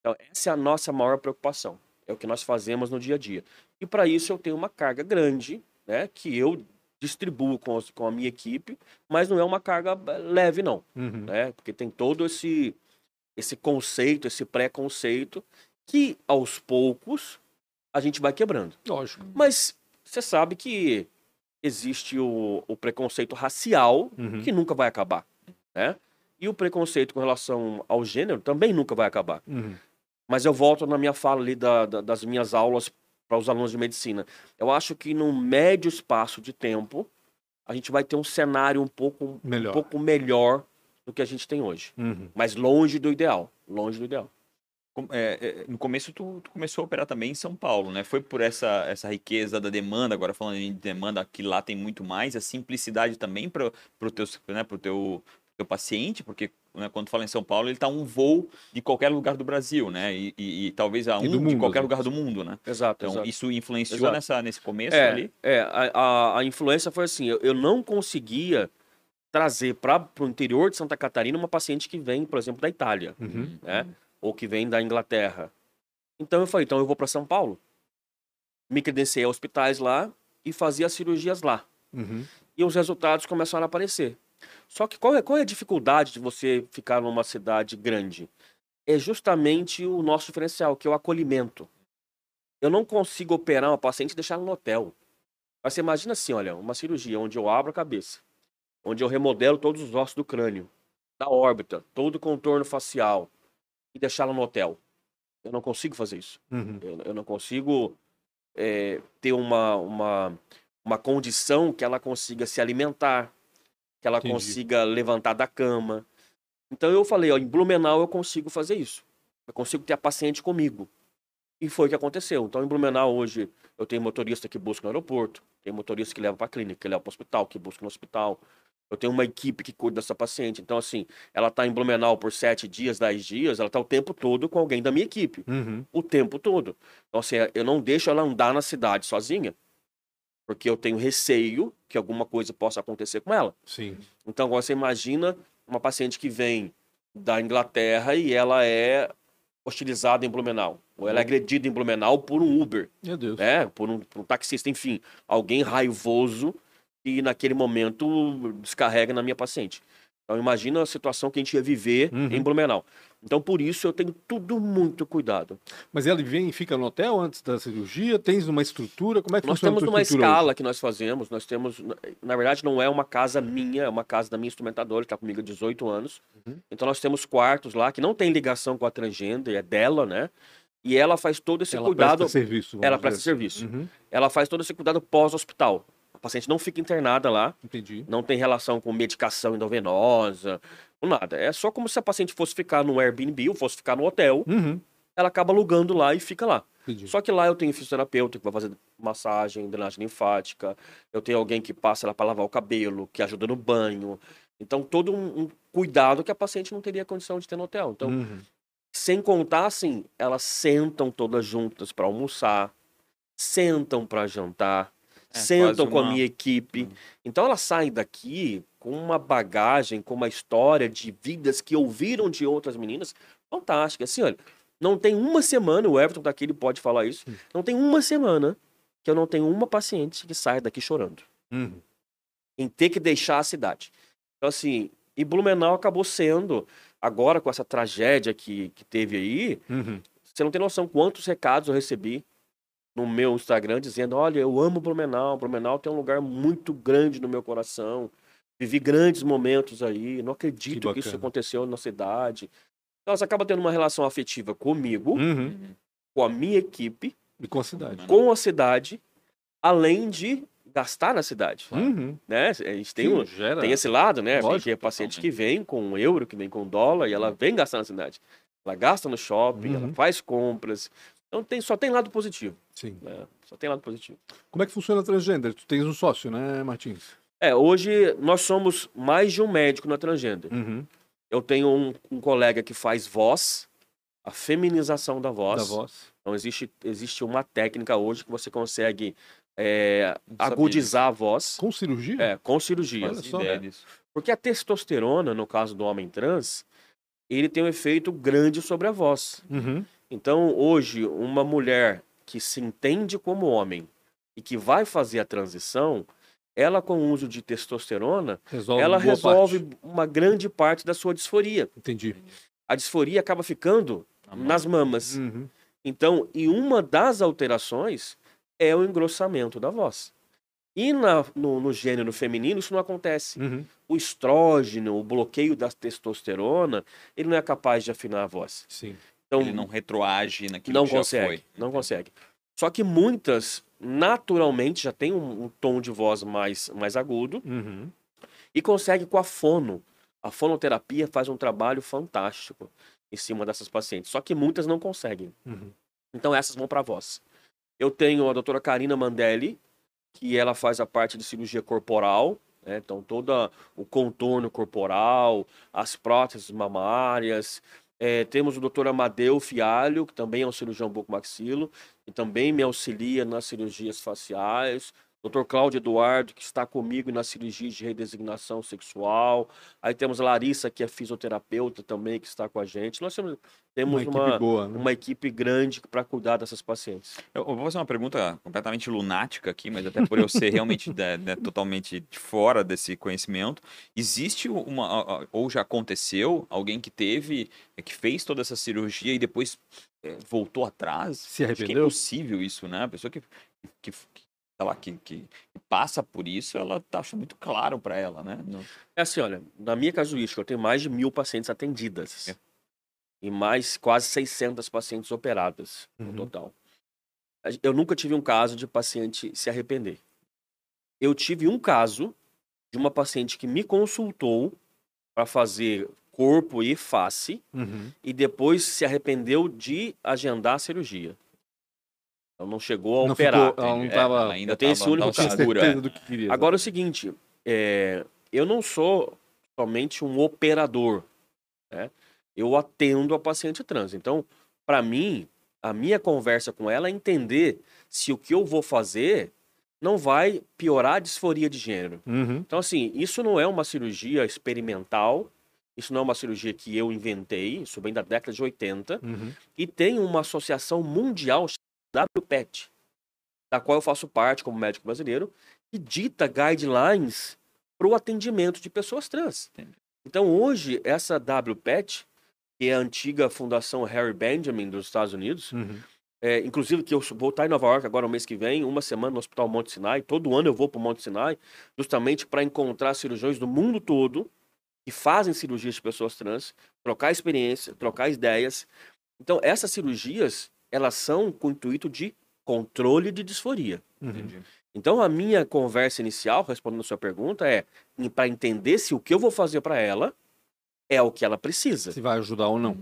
C: Então, essa é a nossa maior preocupação. É o que nós fazemos no dia a dia. E para isso, eu tenho uma carga grande, né? Que eu distribuo com, com a minha equipe, mas não é uma carga eh, leve, não
A: Uhum.
C: né? Porque tem todo esse esse conceito, esse pré-conceito que aos poucos a gente vai quebrando.
A: Lógico.
C: Mas você sabe que existe o, o preconceito racial
A: Uhum.
C: que nunca vai acabar, né? E o preconceito com relação ao gênero também nunca vai acabar.
A: Uhum.
C: Mas eu volto na minha fala ali da- da- das minhas aulas para os alunos de medicina. Eu acho que num médio espaço de tempo a gente vai ter um cenário um pouco
A: Melhor.
C: um pouco melhor do que a gente tem hoje.
A: Uhum.
C: Mas longe do ideal. Longe do ideal.
B: É, é, no começo tu, tu começou a operar também em São Paulo, né? Foi por essa, essa riqueza da demanda, agora falando em demanda, que lá tem muito mais, a simplicidade também para o teu, né, pro teu, teu paciente, porque né, quando fala em São Paulo, ele está um voo de qualquer lugar do Brasil, né? E, e- e talvez a
A: E
B: um
A: do
B: de
A: mundo,
B: qualquer lugar do mundo, né?
C: Exato,
B: Então,
C: exato.
B: isso influenciou
C: Exato.
B: nessa, nesse começo
C: É,
B: ali?
C: é a, a, a influência foi assim, eu, eu não conseguia trazer para o interior de Santa Catarina uma paciente que vem, por exemplo, da Itália,
A: Uhum.
C: né? Ou que vem da Inglaterra. Então eu falei, então eu vou para São Paulo. Me credenciei a hospitais lá e fazia as cirurgias lá.
A: Uhum.
C: e os resultados começaram a aparecer. Só que qual é, qual é a dificuldade de você ficar numa cidade grande? É justamente o nosso diferencial, que é o acolhimento. Eu não consigo operar uma paciente e deixar no hotel. Mas você imagina assim, olha, uma cirurgia onde eu abro a cabeça, onde eu remodelo todos os ossos do crânio, da órbita, todo o contorno facial e deixá-la no hotel. Eu não consigo fazer isso.
A: Uhum.
C: Eu, eu não consigo é, ter uma, uma, uma condição que ela consiga se alimentar, que ela
A: Entendi.
C: consiga levantar da cama. Então eu falei, ó, em Blumenau eu consigo fazer isso. Eu consigo ter a paciente comigo. E foi o que aconteceu. Então em Blumenau hoje eu tenho motorista que busca no aeroporto, tem motorista que leva para a clínica, que leva para o hospital, que busca no hospital. Eu tenho uma equipe que cuida dessa paciente. Então, assim, ela está em Blumenau por sete dias, dez dias, ela está o tempo todo com alguém da minha equipe.
A: Uhum.
C: O tempo todo. Então, assim, eu não deixo ela andar na cidade sozinha. Porque eu tenho receio que alguma coisa possa acontecer com ela.
A: Sim.
C: Então, agora você imagina uma paciente que vem da Inglaterra e ela é hostilizada em Blumenau. Ou ela é agredida em Blumenau por um Uber,
A: Meu Deus.
C: né? Por um, por um taxista, enfim. Alguém raivoso e naquele momento descarrega na minha paciente. Então, imagina a situação que a gente ia viver
A: Uhum.
C: em Blumenau. Então, por isso, eu tenho tudo muito cuidado.
A: Mas ela vem e fica no hotel antes da cirurgia? Tens uma estrutura? Como é que
C: Nós
A: funciona
C: temos
A: a tua
C: uma escala que nós fazemos. Nós temos, na verdade, não é uma casa minha, é uma casa da minha instrumentadora, que está comigo há 18 anos.
A: Uhum.
C: Então nós temos quartos lá que não tem ligação com a transgender, é dela, né? E ela faz todo esse
A: Ela
C: cuidado.
A: presta serviço.
C: ela presta
A: assim.
C: serviço.
A: Uhum.
C: Ela faz todo esse cuidado pós-hospital. A paciente não fica internada lá,
A: Entendi.
C: não tem relação com medicação endovenosa, nada. É só como se a paciente fosse ficar no Airbnb ou fosse ficar no hotel,
A: Uhum.
C: ela acaba alugando lá e fica lá.
A: Entendi.
C: Só que lá eu tenho fisioterapeuta que vai fazer massagem, drenagem linfática. Eu tenho alguém que passa ela para lavar o cabelo, que ajuda no banho. Então, todo um, um cuidado que a paciente não teria condição de ter no hotel. Então,
A: Uhum.
C: sem contar, assim, elas sentam todas juntas para almoçar, sentam para jantar,
B: É,
C: sentam
B: quase
C: com a
B: uma-
C: minha equipe. Então, elas saem daqui com uma bagagem, com uma história de vidas que ouviram de outras meninas fantástica. Assim, olha, não tem uma semana, o Everton daqui ele pode falar isso, não tem uma semana que eu não tenho uma paciente que saia daqui chorando
A: Uhum.
C: em ter que deixar a cidade. Então, assim, e Blumenau acabou sendo, agora com essa tragédia que, que teve aí,
A: Uhum.
C: você não tem noção quantos recados eu recebi no meu Instagram dizendo: olha, eu amo Blumenau, Blumenau tem um lugar muito grande no meu coração, vivi grandes momentos aí, não acredito que, isso
A: bacana.
C: aconteceu na cidade. Então, você acaba tendo uma relação afetiva comigo,
A: Uhum.
C: com a minha equipe,
A: E com a cidade.
C: com a cidade, além de gastar na cidade.
A: Uhum.
C: Né? A gente tem, um, tem esse lado, né?
A: Lógico,
C: Porque é paciente que vem com euro, que vem com dólar, e ela vem gastar na cidade. Ela gasta no shopping, ela
A: Uhum.
C: faz compras. Então tem, só tem lado positivo.
A: Sim.
C: né? Só tem lado positivo.
A: Como é que funciona a transgender? Tu tens um sócio, né, Martins?
C: É, hoje nós somos mais de um médico na transgender.
A: Uhum.
C: Eu tenho um, um colega que faz voz, a feminização da voz.
A: Da voz.
C: Então existe, existe uma técnica hoje que você consegue é, agudizar a voz
A: Com cirurgia?
C: é, com cirurgia.
A: Olha só.
C: É. Porque a testosterona, no caso do homem trans, ele tem um efeito grande sobre a voz.
A: Uhum.
C: Então, hoje, uma mulher que se entende como homem e que vai fazer a transição, ela com o uso de testosterona,
A: Resolve
C: ela resolve
A: parte.
C: uma grande parte da sua disforia.
A: Entendi.
C: A disforia acaba ficando
B: mão.
C: nas mamas.
A: Uhum.
C: Então, e uma das alterações é o engrossamento da voz. E na- no, no gênero feminino isso não acontece.
A: Uhum.
C: O estrógeno, o bloqueio da testosterona, ele não é capaz de afinar a voz.
A: Sim.
C: Então,
B: Ele não retroage naquilo
C: não
B: que já
C: consegue,
B: foi.
C: não consegue. Só que muitas, naturalmente, já tem um, um tom de voz mais, mais agudo
A: Uhum.
C: e consegue com a fono. A fonoterapia faz um trabalho fantástico em cima dessas pacientes. Só que muitas não conseguem.
A: Uhum.
C: Então essas vão para a voz. Eu tenho a doutora Karina Mandelli, que ela faz a parte de cirurgia corporal, né? então todo o contorno corporal, as próteses mamárias. É, temos o doutor Amadeu Fialho, que também é um cirurgião bucomaxilo, e também me auxilia nas cirurgias faciais. Dr. Cláudio Eduardo, que está comigo nas cirurgias de redesignação sexual. Aí temos a Larissa, que é fisioterapeuta também, que está com a gente. Nós temos, temos
A: Uma
C: uma,
A: equipe boa, né?
C: uma equipe grande para cuidar dessas pacientes.
B: Eu, eu vou fazer uma pergunta completamente lunática aqui, mas até por eu ser realmente né, né, totalmente de fora desse conhecimento. Existe uma, ou já aconteceu, alguém que teve, que fez toda essa cirurgia e depois eh, voltou atrás?
A: Se
B: Acho que é
A: arrependeu?
B: impossível isso, né? A pessoa que, que, que, sei lá, que, que passa por isso, ela tá, acha muito claro para ela, né?
C: É assim, olha, na minha casuística, eu tenho mais de mil pacientes atendidas.
B: É.
C: E mais quase 600 pacientes operadas no
A: Uhum.
C: total. A gen- Eu nunca tive um caso de paciente se arrepender. Eu tive um caso de uma paciente que me consultou para fazer corpo e face
A: Uhum.
C: e depois se arrependeu de agendar a cirurgia. Ela não chegou a
A: Não
C: operar.
A: ficou- ela não
B: É,
A: tava-
B: ela ainda
C: eu tenho esse único caso.
A: do que queria.
C: Agora é o seguinte, é, eu não sou somente um operador, né? Eu atendo a paciente trans. Então, para mim, a minha conversa com ela é entender se o que eu vou fazer não vai piorar a disforia de gênero.
A: Uhum.
C: Então, assim, isso não é uma cirurgia experimental, isso não é uma cirurgia que eu inventei, isso vem da década de 80,
A: Uhum.
C: e tem uma associação mundial WPET, da qual eu faço parte como médico brasileiro, que dita guidelines para o atendimento de pessoas trans.
B: Entendi.
C: Então, hoje, essa WPET, que é a antiga Fundação Harry Benjamin dos Estados Unidos,
A: Uhum.
C: é, inclusive que eu vou estar em Nova York agora no mês que vem, uma semana no Hospital Monte Sinai. Todo ano eu vou para o Monte Sinai, justamente para encontrar cirurgiões do mundo todo que fazem cirurgias de pessoas trans, trocar experiência, trocar ideias. Então, essas cirurgias, elas são com o intuito de controle de disforia.
A: Uhum.
B: Entendi.
C: Então, a minha conversa inicial, respondendo a sua pergunta, é para entender se o que eu vou fazer para ela é o que ela precisa.
A: Se vai ajudar ou não.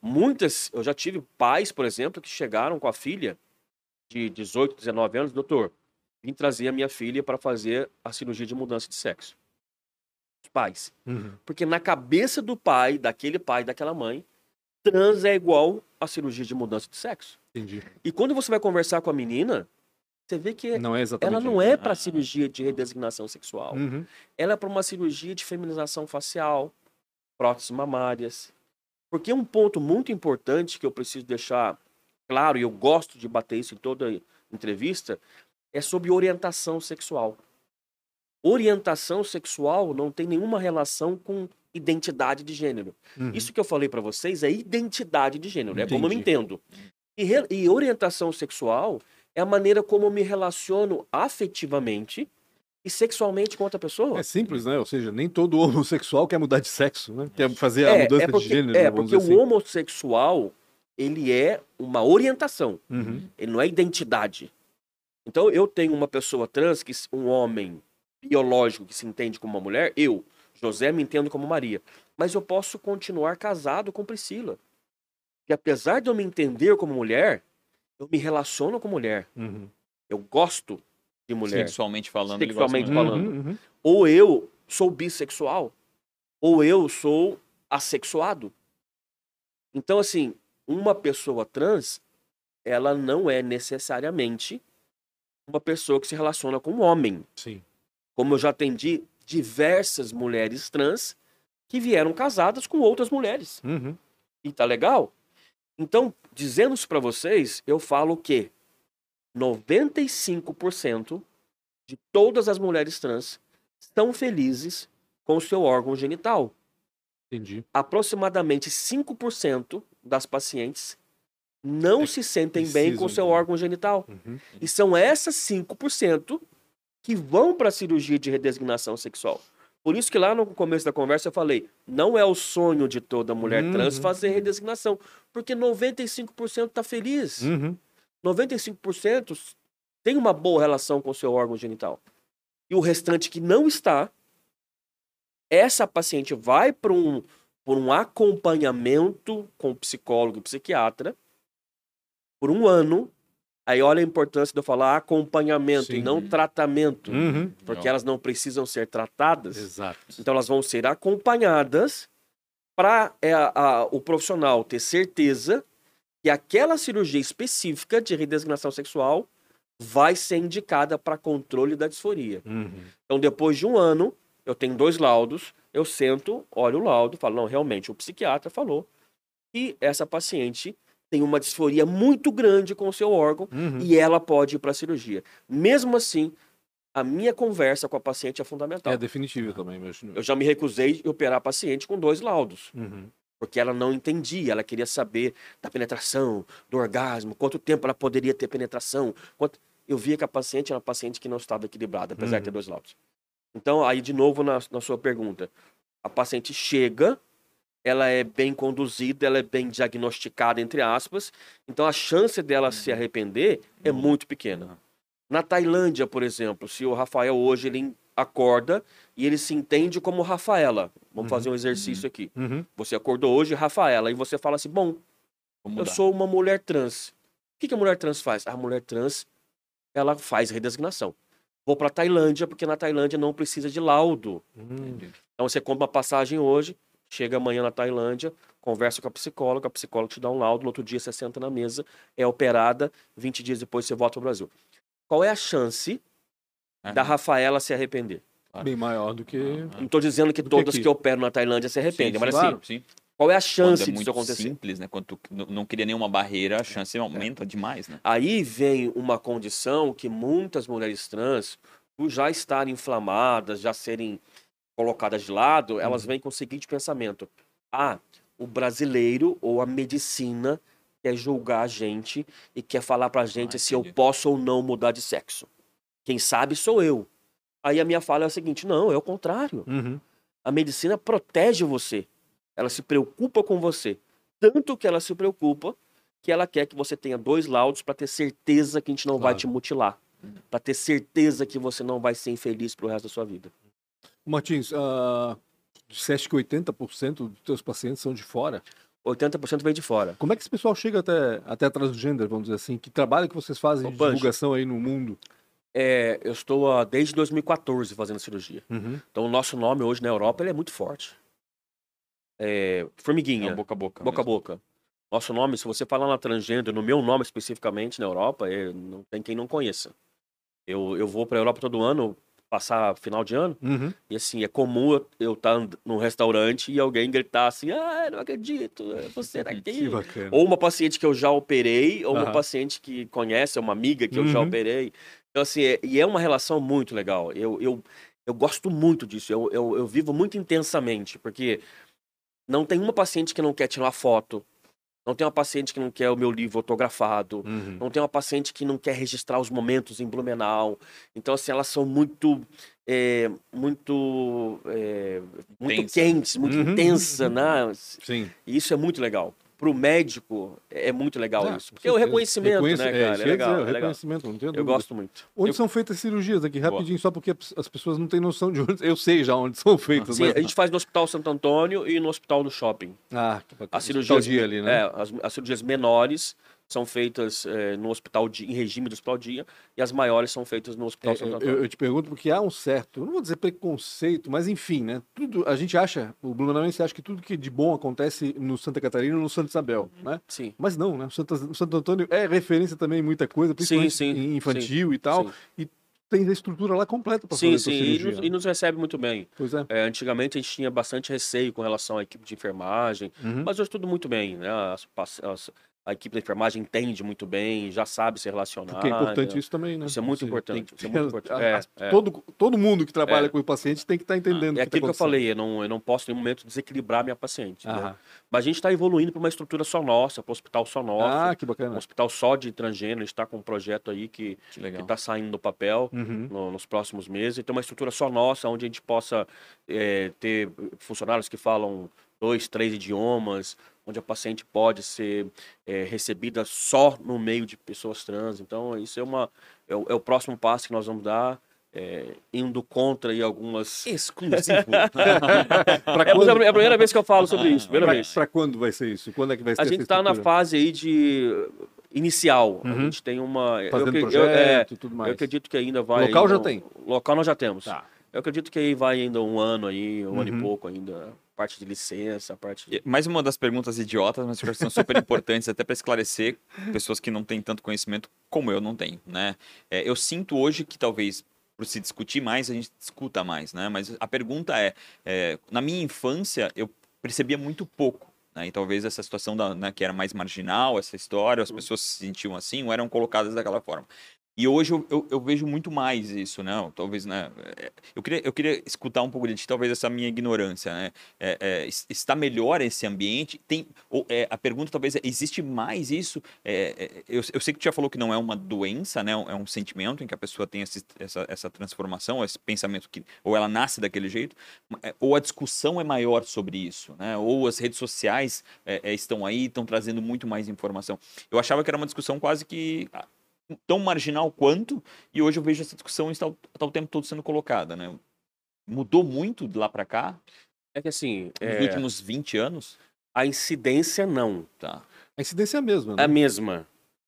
C: Muitas, eu já tive pais, por exemplo, que chegaram com a filha de 18, 19 anos, doutor, vim trazer a minha filha para fazer a cirurgia de mudança de sexo. Os pais.
A: Uhum.
C: Porque na cabeça do pai, daquele pai, daquela mãe, trans é igual a cirurgia de mudança de sexo.
A: Entendi.
C: E quando você vai conversar com a menina, você vê que
A: Não é
C: ela não é para cirurgia de redesignação sexual.
A: Uhum.
C: Ela é para uma cirurgia de feminização facial, próteses mamárias. Porque um ponto muito importante que eu preciso deixar claro, e eu gosto de bater isso em toda entrevista, é sobre orientação sexual. Orientação sexual não tem nenhuma relação com identidade de gênero.
A: Uhum.
C: Isso que eu falei para vocês é identidade de gênero, é como eu me
A: Entendi.
C: entendo. E, e orientação sexual é a maneira como eu me relaciono afetivamente e sexualmente com outra pessoa.
A: É simples, né? Ou seja, nem todo homossexual quer mudar de sexo, né? Quer fazer a
C: É,
A: mudança
C: é porque,
A: de gênero,
C: é, porque o
A: assim.
C: homossexual, ele é uma orientação,
A: Uhum.
C: ele não é identidade. Então, eu tenho uma pessoa trans, que um homem biológico que se entende como uma mulher, eu, José, me entendo como Maria. Mas eu posso continuar casado com Priscila. Que apesar de eu me entender como mulher, eu me relaciono com mulher.
A: Uhum.
C: Eu gosto de mulher.
B: Sexualmente falando.
C: Sexualmente falando.
A: Uhum, uhum.
C: ou eu sou bissexual, ou eu sou assexuado. Então, assim, uma pessoa trans, ela não é necessariamente uma pessoa que se relaciona com um homem.
A: Sim.
C: Como eu já atendi diversas mulheres trans que vieram casadas com outras mulheres.
A: Uhum.
C: E tá legal? Então, dizendo isso pra vocês, eu falo que 95% de todas as mulheres trans estão felizes com o seu órgão genital.
A: Entendi.
C: Aproximadamente 5% das pacientes não
A: É,
C: se sentem bem com o
A: precisam
C: seu órgão genital.
A: Uhum.
C: E são essas 5% que vão para a cirurgia de redesignação sexual. Por isso que lá no começo da conversa eu falei, não é o sonho de toda mulher trans
A: Uhum.
C: fazer redesignação, porque 95% está feliz.
A: Uhum.
C: 95% tem uma boa relação com o seu órgão genital. E o restante que não está, essa paciente vai para um, por um acompanhamento com psicólogo e psiquiatra por um ano. Aí olha a importância de eu falar acompanhamento e
A: Sim.
C: não tratamento,
A: Uhum.
C: porque
B: Legal.
C: elas não precisam ser tratadas.
A: Exato.
C: Então elas vão ser acompanhadas para o profissional ter certeza que aquela cirurgia específica de redesignação sexual vai ser indicada para controle da disforia.
A: Uhum.
C: Então depois de um ano, eu tenho dois laudos, eu sento, olho o laudo, falo, não, realmente o psiquiatra falou que essa paciente tem uma disforia muito grande com o seu órgão
A: Uhum.
C: e ela pode ir para a cirurgia. Mesmo assim, a minha conversa com a paciente é fundamental.
A: É definitivo também, imagino.
C: Eu já me recusei de operar a paciente com dois laudos,
A: Uhum.
C: porque ela não entendia, ela queria saber da penetração, do orgasmo, quanto tempo ela poderia ter penetração. quanto- Eu via que a paciente era uma paciente que não estava equilibrada, apesar de ter
A: Uhum.
C: dois laudos. Então, aí de novo na, na sua pergunta, a paciente chega, ela é bem conduzida, ela é bem diagnosticada, entre aspas, então a chance dela se arrepender é
B: Uhum.
C: muito pequena. Na Tailândia, por exemplo, se o Rafael hoje ele acorda e ele se entende como Rafaela. Vamos
A: Uhum.
C: fazer um exercício aqui.
A: Uhum.
C: Você acordou hoje, Rafaela, e você fala assim: bom, eu
B: mudar.
C: sou uma mulher trans. O que, que a mulher trans faz? A mulher trans, ela faz redesignação. Vou para Tailândia, porque na Tailândia não precisa de laudo.
A: Hum.
C: Então você compra uma passagem hoje, chega amanhã na Tailândia, conversa com a psicóloga, a psicóloga te dá um laudo, no outro dia você senta na mesa, é operada, 20 dias depois você volta para o Brasil. Qual é a chance da
B: Aham.
C: Rafaela se arrepender?
A: Bem maior do que.
C: Não estou dizendo que
A: que
C: todas
A: aqui.
C: que operam na Tailândia se arrependem, mas
A: claro.
C: assim,
B: sim.
C: qual é a
B: Quando
C: chance
B: é
C: disso
B: muito
C: acontecer?
B: simples, né? Quando não cria nenhuma barreira, a chance aumenta demais, né?
C: Aí vem uma condição que muitas mulheres trans, por já estarem inflamadas, já serem colocadas de lado, elas
A: Uhum.
C: vêm com o seguinte pensamento: ah, o brasileiro ou a medicina quer julgar a gente e quer falar pra gente
B: Ah,
C: se eu posso ou não mudar de sexo. Quem sabe sou eu. Aí a minha fala é a seguinte: não, é o contrário.
A: Uhum.
C: A medicina protege você. Ela se preocupa com você. Tanto que ela se preocupa que ela quer que você tenha dois laudos para ter certeza que a gente não vai
A: Claro.
C: te mutilar. Para ter certeza que você não vai ser infeliz pro resto da sua vida.
A: Martins, ah, disseste que 80% dos teus pacientes são de fora.
C: 80% vem de fora.
A: Como é que esse pessoal chega até, até a transgender, vamos dizer assim? Que trabalho que vocês fazem de
C: Pancho.
A: divulgação aí no mundo?
C: É, eu estou ah, desde 2014 fazendo cirurgia.
A: Uhum.
C: Então o nosso nome hoje na Europa ele é muito forte. É, formiguinha.
B: É boca a boca.
C: Boca a
B: mesmo.
C: boca. Nosso nome, se você falar na transgênero, no meu nome especificamente na Europa, é, não tem quem não conheça. Eu, eu vou pra Europa todo ano, passar final de ano,
A: Uhum.
C: e assim, é comum eu- estar num restaurante e alguém gritar assim, ah, não acredito, é você daqui.
A: bacana.
C: Ou uma paciente que eu já operei, ou uma
A: Aham.
C: paciente que conhece, é uma amiga que eu já
A: Uhum.
C: operei. Então, assim, é- e é uma relação muito legal. Eu, eu, eu gosto muito disso, eu, eu, eu vivo muito intensamente, porque não tem uma paciente que não quer tirar uma foto, não tem uma paciente que não quer o meu livro autografado,
A: Uhum.
C: não tem uma paciente que não quer registrar os momentos em Blumenau. Então, assim, elas são muito, é, muito, é, muito quentes, muito
A: Uhum.
C: intensa, né?
A: Sim.
C: E isso é muito legal. Pro médico, é muito legal
A: Ah,
C: isso. Porque é o reconhecimento,
A: Reconhece-
C: né,
A: é,
C: cara? É,
A: ia
C: legal,
A: dizer,
C: é legal.
A: reconhecimento, não tenho
C: Eu gosto muito.
A: Onde
C: Eu-
A: são feitas cirurgias aqui?
B: Boa.
A: Rapidinho, só porque as pessoas não têm noção de onde. Eu sei já onde são feitas,
C: Sim,
A: mas.
C: a gente faz no Hospital Santo Antônio e no Hospital do Shopping.
A: Ah, que bacana.
C: As cirurgias,
A: ali, né?
C: é, as, as cirurgias menores são feitas é, no hospital dia, em regime do hospital dia e as maiores são feitas no Hospital
A: É,
C: Santo
A: eu,
C: Antônio.
A: eu te pergunto porque há um certo, eu não vou dizer preconceito, mas enfim, né? Tudo, a gente acha, o Blumenauense acha que tudo que de bom acontece no Santa Catarina e no Santa Isabel, né?
C: Sim.
A: Mas não, né? O Santo, o Santo Antônio é referência também em muita coisa, principalmente
C: sim,
A: em infantil e tal,
C: sim.
A: e tem a estrutura lá completa para
C: Sim,
A: fazer
C: sim, e
A: cirurgia.
C: nos, e nos recebe muito bem.
A: Pois é.
C: É, antigamente a gente tinha bastante receio com relação à equipe de enfermagem,
A: Uhum.
C: mas hoje tudo muito bem, né? As as- a equipe da enfermagem entende muito bem, já sabe se relacionar.
A: Porque é importante
C: né?
A: isso também, né?
C: Isso é muito
A: seja,
C: importante,
A: que
C: isso é
A: ter-
C: muito importante. É, é.
A: Todo, todo mundo que trabalha
C: É.
A: com o paciente tem que estar entendendo. o
C: É
A: que tá
C: aquilo que eu
A: acontecendo.
C: falei, eu não, eu não posso em nenhum momento desequilibrar minha paciente. né? Mas a gente está evoluindo para uma estrutura só nossa, para um hospital só nosso.
A: Ah, que
C: um
A: bacana.
C: hospital só de transgênero, a gente está com um projeto aí que
B: Que
C: está saindo do papel
A: Uhum.
C: no- nos próximos meses. Então, uma estrutura só nossa, onde a gente possa eh, ter funcionários que falam dois, três idiomas, onde a paciente pode ser eh, recebida só no meio de pessoas trans. Então, isso é, uma, é, o, é o próximo passo que nós vamos dar, eh, indo contra aí algumas...
B: Exclusivo.
C: É a,
A: quando,
C: é a primeira vez que eu falo sobre isso, primeira
A: pra,
C: vez.
A: pra quando vai ser isso? Quando é que vai ser
C: A gente está na fase aí de inicial. A
A: Uhum.
C: gente tem uma... eu
A: Fazendo
C: eu-
A: projeto
C: é,
A: e tudo mais.
C: Eu acredito que ainda vai.
A: Local já
C: um-
A: tem?
C: Local nós já temos.
A: Tá.
C: Eu acredito que aí vai ainda um ano aí, um ano
A: Uhum.
C: e pouco ainda. Parte de licença, parte de.
B: Mais uma das perguntas idiotas, mas que são super importantes até para esclarecer pessoas que não têm tanto conhecimento como eu não tenho, né? É, eu sinto hoje que talvez por se discutir mais a gente discuta mais, né? Mas a pergunta é, é, na minha infância eu percebia muito pouco. Né? E talvez essa situação da, né, que era mais marginal, essa história, as pessoas se sentiam assim ou eram colocadas daquela forma. E hoje eu, eu, eu vejo muito mais isso, né? Talvez, né? é, Eu queria, eu queria escutar um pouco de ti, talvez essa minha ignorância, né? É, é, es- está melhor esse ambiente? Tem, ou, é, a pergunta talvez é, existe mais isso? É, é, eu, eu sei que tu já falou que não é uma doença, né? É um sentimento em que a pessoa tem esse- essa, essa transformação, esse pensamento que ou ela nasce daquele jeito, ou a discussão é maior sobre isso, né? Ou as redes sociais estão aí, estão trazendo muito mais informação. Eu achava que era uma discussão quase que tão marginal quanto, e hoje eu vejo essa discussão está, está o tempo todo sendo colocada, né? Mudou muito de lá para cá,
C: É que assim,
B: nos
C: é,
B: últimos 20 anos?
C: a incidência não.
B: Tá.
A: A incidência é a mesma,
C: É
A: né?
C: a mesma.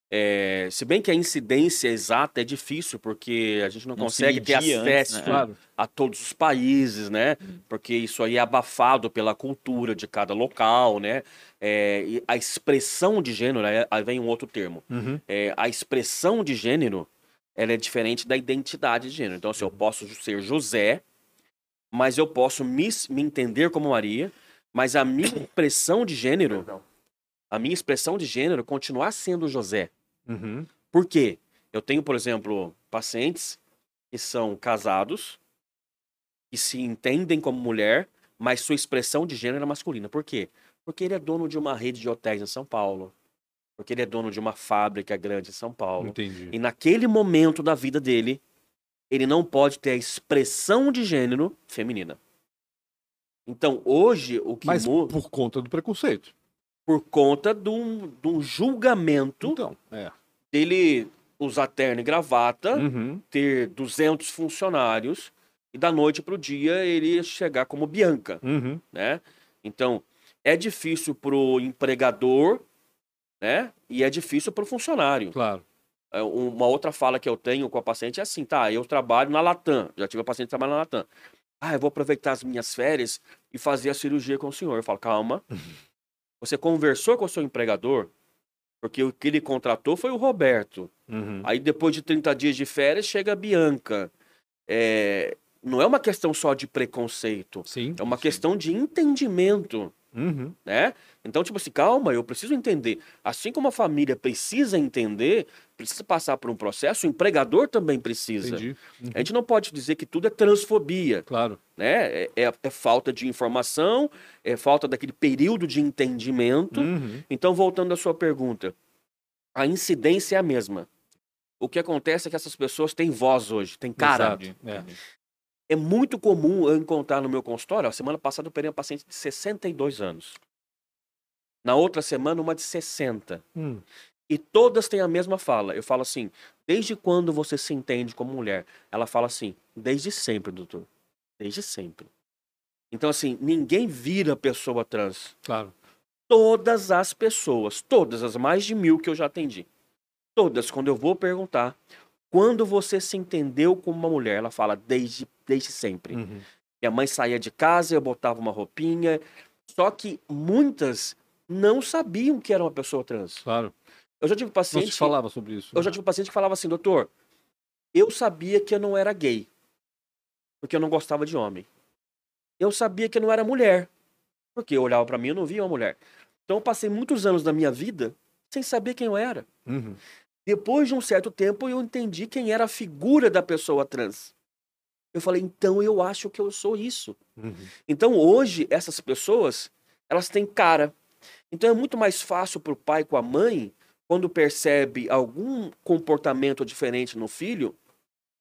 C: É, se bem que a incidência exata é difícil, porque a gente não,
B: Não se
C: consegue ter acesso
B: antes, né?
A: Claro.
C: a todos os países, né? Porque isso aí é abafado pela cultura de cada local, né? É, e a expressão de gênero, aí vem um outro termo.
A: Uhum.
C: É, a expressão de gênero, ela é diferente da identidade de gênero. Então, assim, eu
A: Uhum.
C: posso ser José, mas eu posso me, me entender como Maria, mas a minha expressão de gênero, a minha expressão de gênero continuar sendo José.
A: Uhum.
C: Por quê? Eu tenho, por exemplo, pacientes que são casados, que se entendem como mulher, mas sua expressão de gênero é masculina. Por quê? Porque ele é dono de uma rede de hotéis em São Paulo. Porque ele é dono de uma fábrica grande em São Paulo.
A: Entendi.
C: E naquele momento da vida dele, ele não pode ter a expressão de gênero feminina. Então, hoje, o que
A: Mas
C: muda
A: por conta do preconceito.
C: Por conta de um, de um julgamento
A: Então, é.
C: dele usar terno e gravata,
A: Uhum.
C: ter 200 funcionários e da noite para o dia ele chegar como Bianca,
A: Uhum.
C: né? Então, é difícil pro empregador, né? E é difícil pro funcionário.
A: Claro.
C: É, Uma outra fala que eu tenho com a paciente é assim, tá, eu trabalho na Latam, já tive a paciente que trabalha na Latam. Ah, eu vou aproveitar as minhas férias e fazer a cirurgia com o senhor. Eu falo, calma. Você conversou com o seu empregador, porque o que ele contratou foi o Roberto.
A: Uhum.
C: Aí depois de 30 dias de férias chega a Bianca. É, não é uma questão só de preconceito,
A: Sim.
C: é uma
A: sim.
C: questão de entendimento,
A: Uhum.
C: né? Então, tipo assim, calma, eu preciso entender. Assim como a família precisa entender, precisa passar por um processo, o empregador também precisa.
A: Uhum.
C: A gente não pode dizer que tudo é transfobia,
A: Claro.
C: né? É, é- é falta de informação, é falta daquele período de entendimento.
A: Uhum.
C: Então, voltando à sua pergunta, a incidência é a mesma. O que acontece é que essas pessoas têm voz hoje, têm cara.
A: É.
C: É muito comum eu encontrar no meu consultório. ó, semana passada eu operei uma paciente de 62 anos. Na outra semana, uma de 60.
A: Hum.
C: E todas têm a mesma fala. Eu falo assim: desde quando você se entende como mulher? Ela fala assim: desde sempre, doutor. Desde sempre. Então, assim, ninguém vira pessoa trans
A: Claro.
C: todas as pessoas, todas as mais de mil que eu já atendi, todas, quando eu vou perguntar, quando você se entendeu como uma mulher, ela fala desde, desde sempre.
A: Uhum.
C: Minha mãe saía de casa, eu botava uma roupinha, só que muitas não sabiam que era uma pessoa trans.
A: Claro.
C: Eu já tive paciente,
A: se falava sobre isso.
C: eu já tive paciente que falava assim, doutor, eu sabia que eu não era gay, porque eu não gostava de homem. Eu sabia que eu não era mulher, porque eu olhava pra mim e não via uma mulher. Então eu passei muitos anos da minha vida sem saber quem eu era.
A: Uhum.
C: Depois de um certo tempo eu entendi quem era a figura da pessoa trans. Eu falei, então eu acho que eu sou isso.
A: Uhum.
C: Então hoje essas pessoas, elas têm cara. Então é muito mais fácil para o pai com a mãe, quando percebe algum comportamento diferente no filho,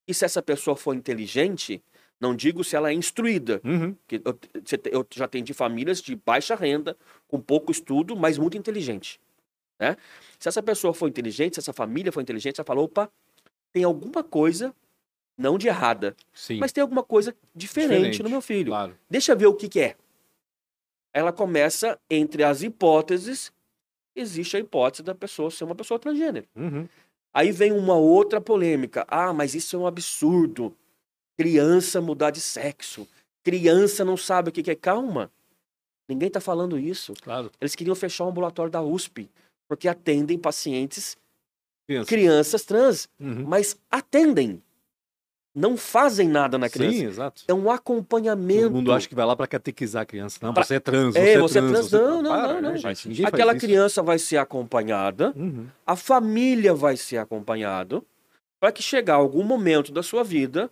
C: e se essa pessoa for inteligente, não digo se ela é instruída,
A: Uhum.
C: que eu, eu já atendi famílias de baixa renda, com pouco estudo, mas muito inteligente. Né? Se essa pessoa for inteligente, se essa família for inteligente, ela fala, opa, tem alguma coisa, não de errada,
A: Sim.
C: mas tem alguma coisa diferente,
A: Diferente,
C: no meu filho.
A: Claro.
C: Deixa eu ver o que, que é. Ela começa, entre as hipóteses, existe a hipótese da pessoa ser uma pessoa transgênero.
A: Uhum.
C: Aí vem uma outra polêmica. Ah, mas isso é um absurdo. Criança mudar de sexo. Criança não sabe o que, que é. Calma. Ninguém está falando isso.
A: Claro.
C: Eles queriam fechar o ambulatório da USP, porque atendem pacientes,
A: Criança.
C: crianças trans,
A: Uhum.
C: mas atendem. Não fazem nada na criança.
A: Sim, exato.
C: É um acompanhamento.
A: Todo mundo acha que vai lá pra catequizar a criança. Não,
C: Pra-
A: você é trans,
C: É,
A: você é
C: você é
A: trans.
C: trans.
A: você-
C: Não, não,
A: Para,
C: não,
A: né,
C: não.
A: gente? Ninguém faz
C: Aquela criança vai ser acompanhada,
A: Uhum.
C: a família vai ser acompanhado, para que chegar algum momento da sua vida,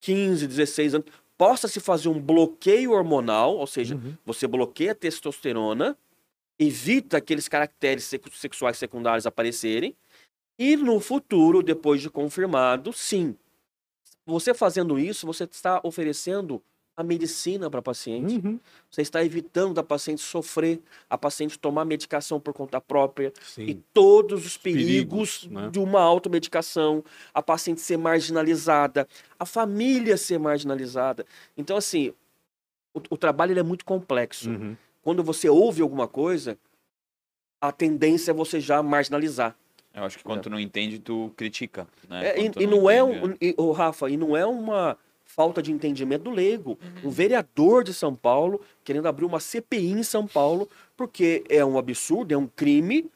C: 15, 16 anos, possa se fazer um bloqueio hormonal, ou seja,
A: Uhum.
C: você bloqueia a testosterona, evita aqueles caracteres sex- sexuais secundários aparecerem, e no futuro, depois de confirmado, sim. Você fazendo isso, você está oferecendo a medicina para a paciente.
A: Uhum.
C: Você está evitando da paciente sofrer, a paciente tomar medicação por conta própria
A: Sim.
C: e todos os perigos,
A: perigos, né?
C: de uma automedicação, a paciente ser marginalizada, a família ser marginalizada. Então, assim, o, o trabalho ele é muito complexo.
A: Uhum.
C: Quando você ouve alguma coisa, a tendência é você já marginalizar.
B: Eu acho que quando tu não entende, tu critica. Né?
C: É, e, e não é um, e, ô, Rafa, e não é uma falta de entendimento do leigo. Um vereador de São Paulo querendo abrir uma CPI em São Paulo, porque é um absurdo, é um crime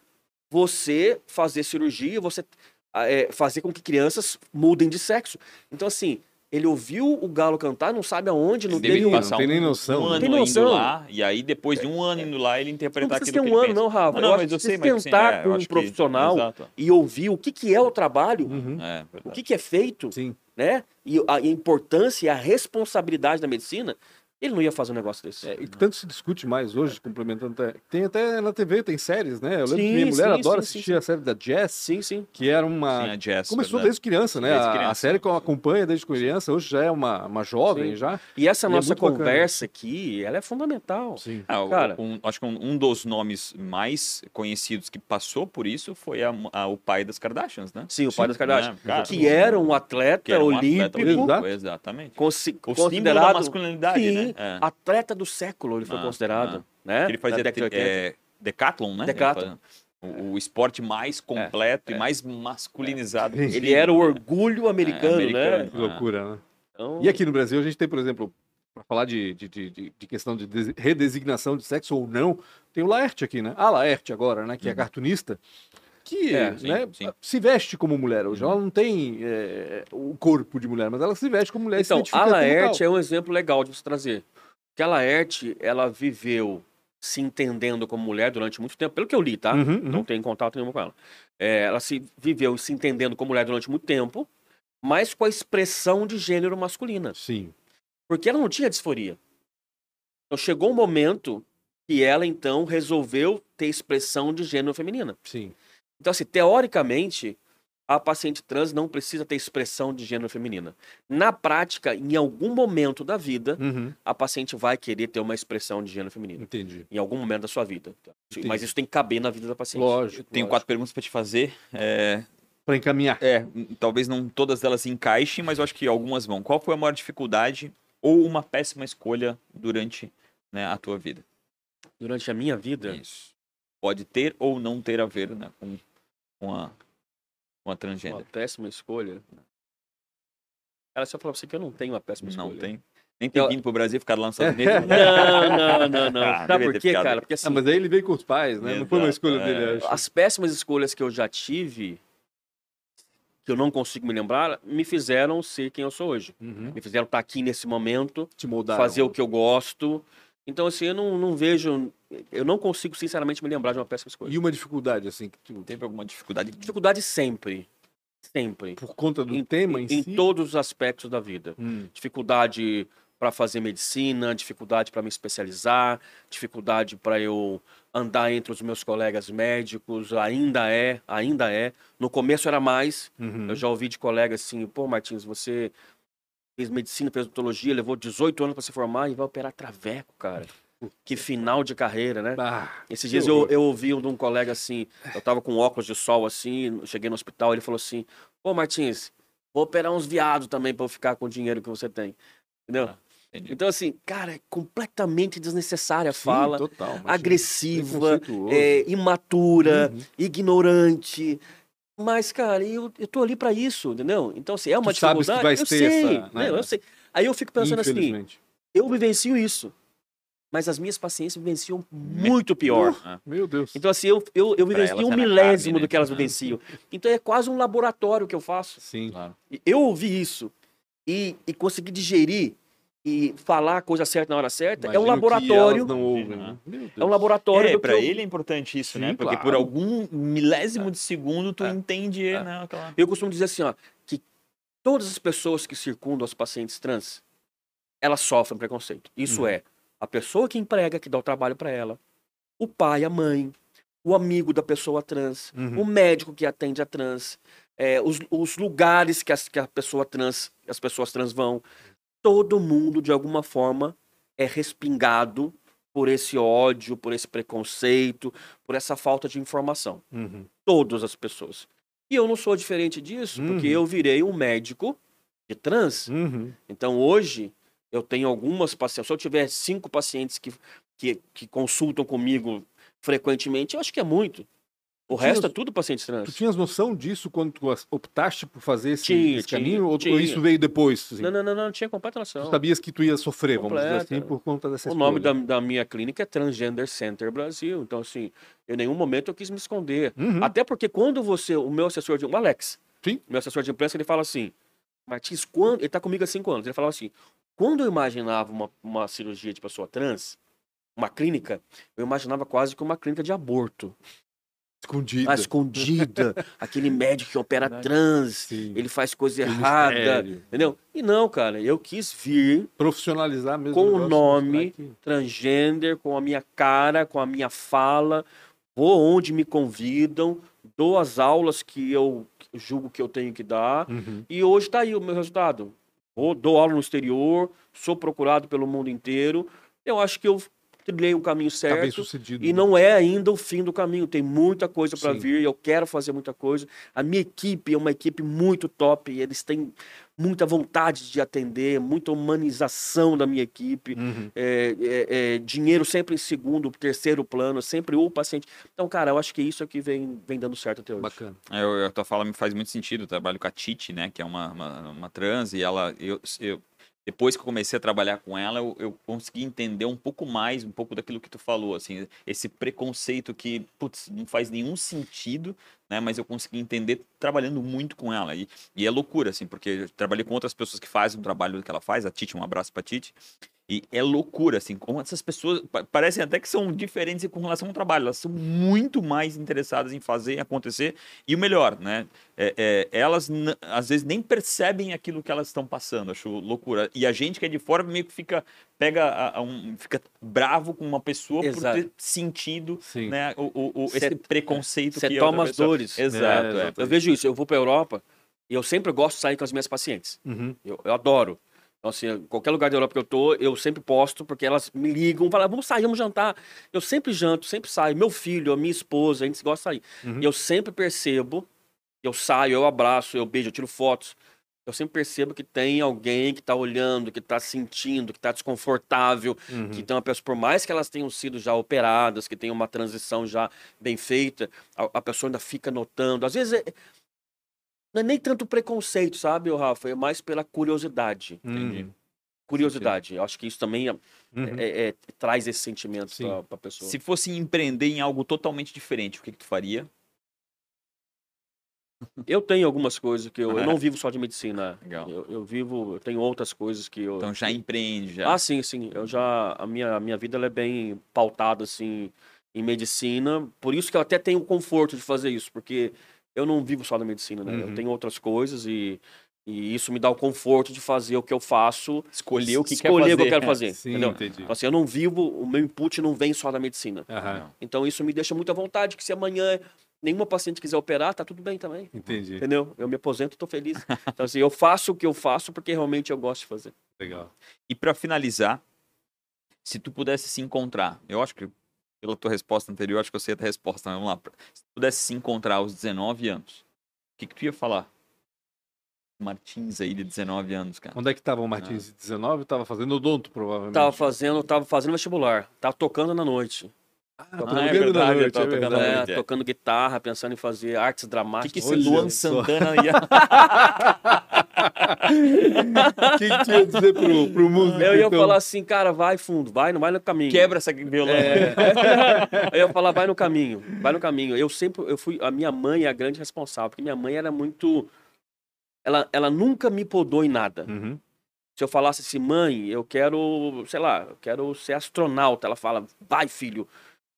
C: você fazer cirurgia, você ah, é, fazer com que crianças mudem de sexo. Então, assim, ele ouviu o galo cantar, não sabe aonde, não
B: deve
C: teve um.
B: passar
A: tem nem
B: um,
A: noção,
B: um
A: né?
B: ano
C: Tem noção.
B: indo lá, e aí depois de um ano indo lá, ele
C: Não
B: interpretar aquilo que
C: um
B: ele
C: ano,
B: pensa.
C: não, Rafa.
B: Não,
C: eu
B: não, mas
C: que
B: eu sei, mas
C: sentar
B: é,
C: com um
B: que-
C: profissional
B: Exato.
C: e ouvir o que, que é o trabalho,
A: Uhum.
B: É,
C: o
B: verdade.
C: que, que é feito,
A: Sim.
C: né? E a, e a importância e a responsabilidade da medicina, ele não ia fazer um negócio desse.
A: É, e tanto se discute mais hoje, complementando até. Tem até na TV, tem séries, né? Eu lembro que
C: Sim,
A: minha mulher
C: sim,
A: adora
C: sim,
A: assistir
C: sim.
A: a série da Jess,
C: Sim, sim.
A: que era uma.
B: Sim, a Jess,
A: Começou
B: verdade.
A: desde criança, né?
B: Desde
A: A- A,
B: criança.
A: série que eu acompanho desde criança, hoje já é uma, uma jovem
C: Sim.
A: já.
C: E essa
A: E é
C: nossa
A: bacana.
C: conversa aqui, ela é fundamental.
A: Sim.
B: Ah,
C: Cara.
B: um- acho que um, um dos nomes mais conhecidos que passou por isso foi a- a- o pai das Kardashians, né?
C: Sim, o pai das Kardashian.
B: né? Cara,
C: que era um atleta
B: que era um
C: olímpico,
B: atleta olímpico. Exatamente.
C: consi-
B: O símbolo da
C: considerado
B: masculinidade,
C: sim?
B: É.
C: atleta do século, ele foi
B: Ah,
C: considerado.
B: ah.
C: Né?
B: Ele fazia
C: década de 80.
B: é, decathlon, né?
C: Decathlon.
B: O, o esporte mais completo
C: é.
B: e mais masculinizado.
A: É.
C: Ele era o orgulho americano,
B: americano.
C: né?
A: Que loucura, né?
C: Então,
A: E aqui no Brasil a gente tem, por exemplo, para falar de, de, de, de- questão de des- redesignação de sexo ou não, tem o Laerte aqui, né? A Laerte agora, né? Que é cartunista, que
C: É,
B: sim,
A: né,
B: sim.
A: se veste como mulher hoje. Ela não tem é, o corpo de mulher, mas ela se veste como mulher.
C: Então, a Laerte é um exemplo legal de você trazer. Porque a Laerte, ela viveu se entendendo como mulher durante muito tempo, pelo que eu li, tá?
A: Uhum, uhum.
C: Não tenho contato nenhum com ela. É, ela se viveu se entendendo como mulher durante muito tempo, mas com a expressão de gênero masculina.
A: Sim.
C: Porque ela não tinha disforia. Então chegou um momento que ela, então, resolveu ter expressão de gênero feminina.
A: Sim.
C: Então, assim, teoricamente, a paciente trans não precisa ter expressão de gênero feminina. Na prática, em algum momento da vida,
A: Uhum.
C: a paciente vai querer ter uma expressão de gênero feminino.
A: Entendi.
C: Em algum momento da sua vida.
A: Entendi.
C: Mas isso tem que caber na vida da paciente.
A: Lógico.
B: Tenho
A: lógico.
B: quatro perguntas para te fazer. É,
A: Para encaminhar.
B: é, talvez não todas elas encaixem, mas eu acho que algumas vão. Qual foi a maior dificuldade ou uma péssima escolha durante né, a tua vida?
C: Durante a minha vida,
B: Isso. Pode ter ou não ter a ver né, com, com, a, com a
C: uma
B: transgênero.
C: péssima escolha. Cara, se eu falar pra você que eu não tenho uma péssima
B: Não
C: escolha.
B: tem. Nem ter
C: Eu-
B: vindo pro Brasil e ficado lá nos Estados Unidos.
C: Não, não, não, não.
B: Ah,
C: Sabe por quê,
B: ficado
C: cara? Porque assim,
A: Ah, mas aí ele veio com os pais, né? Não foi uma
B: Exato,
A: escolha
B: é.
A: dele, acho.
C: as péssimas escolhas que eu já tive, que eu não consigo me lembrar, me fizeram ser quem eu sou hoje.
A: Uhum.
C: Me fizeram estar aqui nesse momento,
A: Te moldaram.
C: fazer o que eu gosto. Então, assim, eu não, não vejo. Eu não consigo, sinceramente, me lembrar de uma péssima escolha.
A: E uma dificuldade, assim, que tu...
B: Teve alguma dificuldade?
C: Dificuldade sempre. Sempre.
A: por conta do
C: Em-
A: tema em,
C: Em
A: si?
C: todos os aspectos da vida.
A: Hum.
C: dificuldade para fazer medicina, dificuldade para me especializar, dificuldade para eu andar entre os meus colegas médicos, ainda é, ainda é. No começo era mais.
A: Uhum.
C: Eu já ouvi de colegas assim, pô, Martins, você fez medicina, fez odontologia, levou 18 anos para se formar e vai operar traveco, cara. Que final de carreira, né?
A: Ah,
C: Esses dias eu, eu ouvi um de um colega assim, eu tava com óculos de sol assim, cheguei no hospital, ele falou assim: Pô, Martins, vou operar uns viados também pra eu ficar com o dinheiro que você tem. Entendeu?
B: Ah.
C: Então, assim, cara, é completamente desnecessária a
A: Sim,
C: fala,
A: total,
C: agressiva, é, imatura,
A: Uhum.
C: ignorante. Mas, cara, eu, eu tô ali pra isso, entendeu? Então, assim, é uma
A: Tu sabes que
C: dificuldade.
A: vais
C: eu
A: ter
C: sei,
A: essa, né?
C: né? eu sei. Aí eu fico pensando assim, eu vivencio isso. Mas as minhas pacientes vivenciam muito pior.
A: Meu Deus.
C: Então, assim, eu, eu, eu vivencio um
B: é
C: milésimo
B: carne, né?
C: do que elas
B: Ah.
C: vivenciam. Então, é quase um laboratório que eu faço.
A: Sim.
B: Claro.
C: Eu ouvi isso e, e conseguir digerir e falar a coisa certa na hora certa é um
A: Imagino que
C: laboratório.
A: elas não ouvem, né? Deus.
C: É um laboratório.
B: É,
C: que eu-
B: ele é importante isso,
A: Sim,
B: né? Porque
A: claro.
B: por algum milésimo de segundo tu
C: É.
B: entende,
C: É.
B: né? Aquela...
C: Eu costumo dizer assim, ó, que todas as pessoas que circundam as pacientes trans, elas sofrem preconceito. Isso
A: Uhum.
C: é a pessoa que emprega, que dá o trabalho para ela, o pai, a mãe, o amigo da pessoa trans,
A: Uhum.
C: o médico que atende a trans, é, os, os lugares que, as, que a pessoa trans, as pessoas trans vão. Todo mundo, de alguma forma, é respingado por esse ódio, por esse preconceito, por essa falta de informação
A: Uhum.
C: todas as pessoas. E eu não sou diferente disso, porque
A: Uhum.
C: eu virei um médico de trans.
A: Uhum.
C: Então hoje eu tenho algumas pacientes. Se eu tiver cinco pacientes que, que, que consultam comigo frequentemente, eu acho que é muito. O
A: Tinha
C: resto é tudo pacientes
A: Tu
C: trans.
A: tinhas noção disso quando tu as- optaste por fazer esse,
C: Tinha,
A: esse
C: tinha,
A: caminho? Ou, ou
C: tinha.
A: isso veio depois? assim?
C: Não, não, não, não, tinha completa
A: Tu
C: noção.
A: sabias que tu ia sofrer, vamos dizer
C: Completa.
A: assim, por conta dessa
C: O nome da,
A: escolha.
C: da minha clínica é Transgender Center Brasil. Então, assim, em nenhum momento eu quis me esconder.
A: Uhum.
C: Até porque quando você, o meu assessor de. O Alex,
A: Sim.
C: meu assessor de imprensa, ele fala assim: Martins, quando. Ele tá comigo há cinco anos. Ele falava assim: quando eu imaginava uma, uma cirurgia de pessoa trans, uma clínica, eu imaginava quase que uma clínica de aborto.
A: Escondida.
C: Escondida. aquele médico que opera trans,
A: Sim.
C: ele faz coisa
A: Aquele
C: errada.
A: mistério.
C: Entendeu? E não, cara, eu quis vir
A: Profissionalizar mesmo.
C: Com o
A: negócio,
C: nome. transgender, com a minha cara, com a minha fala, vou onde me convidam, dou as aulas que eu julgo que eu tenho que dar,
A: Uhum.
C: e hoje está aí o meu resultado. Vou, dou aula no exterior, sou procurado pelo mundo inteiro. Eu acho que eu trilhei o caminho
A: Tá
C: certo.
A: sucedido.
C: E não é ainda o fim do caminho, tem muita coisa para vir, eu quero fazer muita coisa. A minha equipe é uma equipe muito top, e eles têm muita vontade de atender, muita humanização da minha equipe,
A: Uhum.
C: é, é, é, dinheiro sempre em segundo, terceiro plano, sempre o paciente. Então, cara, eu acho que isso é que vem, vem dando certo até hoje.
A: Bacana.
B: É, Eu, a tua fala me faz muito sentido. Eu trabalho com a Titi, né? Que é uma, uma, uma trans, e ela. Eu, eu- depois que eu comecei a trabalhar com ela, eu, eu consegui entender um pouco mais, um pouco daquilo que tu falou, assim, esse preconceito que, putz, não faz nenhum sentido, né? Mas eu consegui entender trabalhando muito com ela. E, e é loucura, assim, porque eu trabalhei com outras pessoas que fazem o trabalho que ela faz, a Titi, um abraço pra Titi. E é loucura, assim, como essas pessoas pa- parecem até que são diferentes com relação ao trabalho. Elas são muito mais interessadas em fazer acontecer. E o melhor, né? é- é, elas às vezes nem percebem aquilo que elas estão passando. Acho loucura. E a gente que é de fora meio que fica, pega a- a um, fica bravo com uma pessoa
C: Exato.
B: Por ter sentido
A: Sim.
B: né, o, o- o-
C: Cê-
B: esse preconceito
C: Você
B: que a
C: toma as dores.
B: Exato,
A: É,
B: é.
C: Eu vejo isso, eu vou pra Europa e eu sempre gosto de sair com as minhas pacientes.
A: Uhum.
C: Eu, eu adoro. Então, assim, qualquer lugar da Europa que eu tô, eu sempre posto, porque elas me ligam, falam, vamos sair, vamos jantar. Eu sempre janto, sempre saio. Meu filho, a minha esposa, a gente gosta de sair.
A: Uhum.
C: E eu sempre percebo, eu saio, eu abraço, eu beijo, eu tiro fotos. Eu sempre percebo que tem alguém que tá olhando, que tá sentindo, que tá desconfortável,
A: Uhum.
C: que tem uma pessoa, por mais que elas tenham sido já operadas, que tenham uma transição já bem feita, a, a pessoa ainda fica notando. Às vezes é- não é nem tanto preconceito, sabe, Rafa? É mais pela curiosidade.
B: Entendi.
A: Uhum.
C: Curiosidade. Eu acho que isso também é-
A: Uhum.
C: é- é- traz esse sentimento pra, pra pessoa.
B: Se fosse empreender em algo totalmente diferente, o que, que tu faria?
C: Eu tenho algumas coisas que eu, eu não vivo só de medicina.
B: Legal.
C: Eu, eu vivo, eu tenho outras coisas que eu.
B: Então já empreende, já.
C: Ah, sim, sim. Eu já a minha a minha vida ela é bem pautada assim em medicina, por isso que eu até tenho o conforto de fazer isso, porque eu não vivo só da medicina, né?
A: Uhum.
C: Eu tenho outras coisas e e isso me dá o conforto de fazer o que eu faço,
B: Escolher o que quer
C: escolher o que eu
B: fazer.
C: quero fazer,
A: Sim,
C: entendeu?
A: entendi.
C: Então, assim, eu não vivo, o meu input não vem só da medicina.
A: Aham,
C: Então isso me deixa muito à vontade que se amanhã nenhuma paciente quiser operar, tá tudo bem também.
A: entendi.
C: Entendeu? Eu me aposento e tô feliz. Então, assim, eu faço o que eu faço porque realmente eu gosto de fazer.
A: Legal.
B: E pra finalizar, se tu pudesse se encontrar, eu acho que pela tua resposta anterior, acho que eu sei a tua resposta, mas vamos lá. Se tu pudesse se encontrar aos 19 anos, o que, que tu ia falar? Martins aí de 19 anos, cara.
A: Onde é que tava o Martins de 19? Tava fazendo odonto, provavelmente.
C: Tava fazendo, tava fazendo vestibular, tava tocando na noite.
A: Ah,
C: Ah,
A: tocando
B: é
A: na
B: verdade,
A: noite,
B: eu tava
A: é
B: tocando
A: verdade.
C: É,
B: é.
C: tocando guitarra, pensando em fazer artes
B: O que,
C: dramáticas.
B: que esse Luan. Santana ia.
A: O que, que tu ia dizer pro, pro músico?
C: Eu ia
A: então?
C: falar assim, cara, vai fundo, vai, não vai no caminho.
B: Quebra essa violão.
C: É. eu ia falar, vai no caminho, vai no caminho. Eu sempre, eu fui, a minha mãe é a grande responsável, porque minha mãe era muito, ela, ela nunca me podou em nada.
A: Uhum.
C: Se eu falasse assim, mãe, eu quero, sei lá, eu quero ser astronauta, ela fala, vai filho,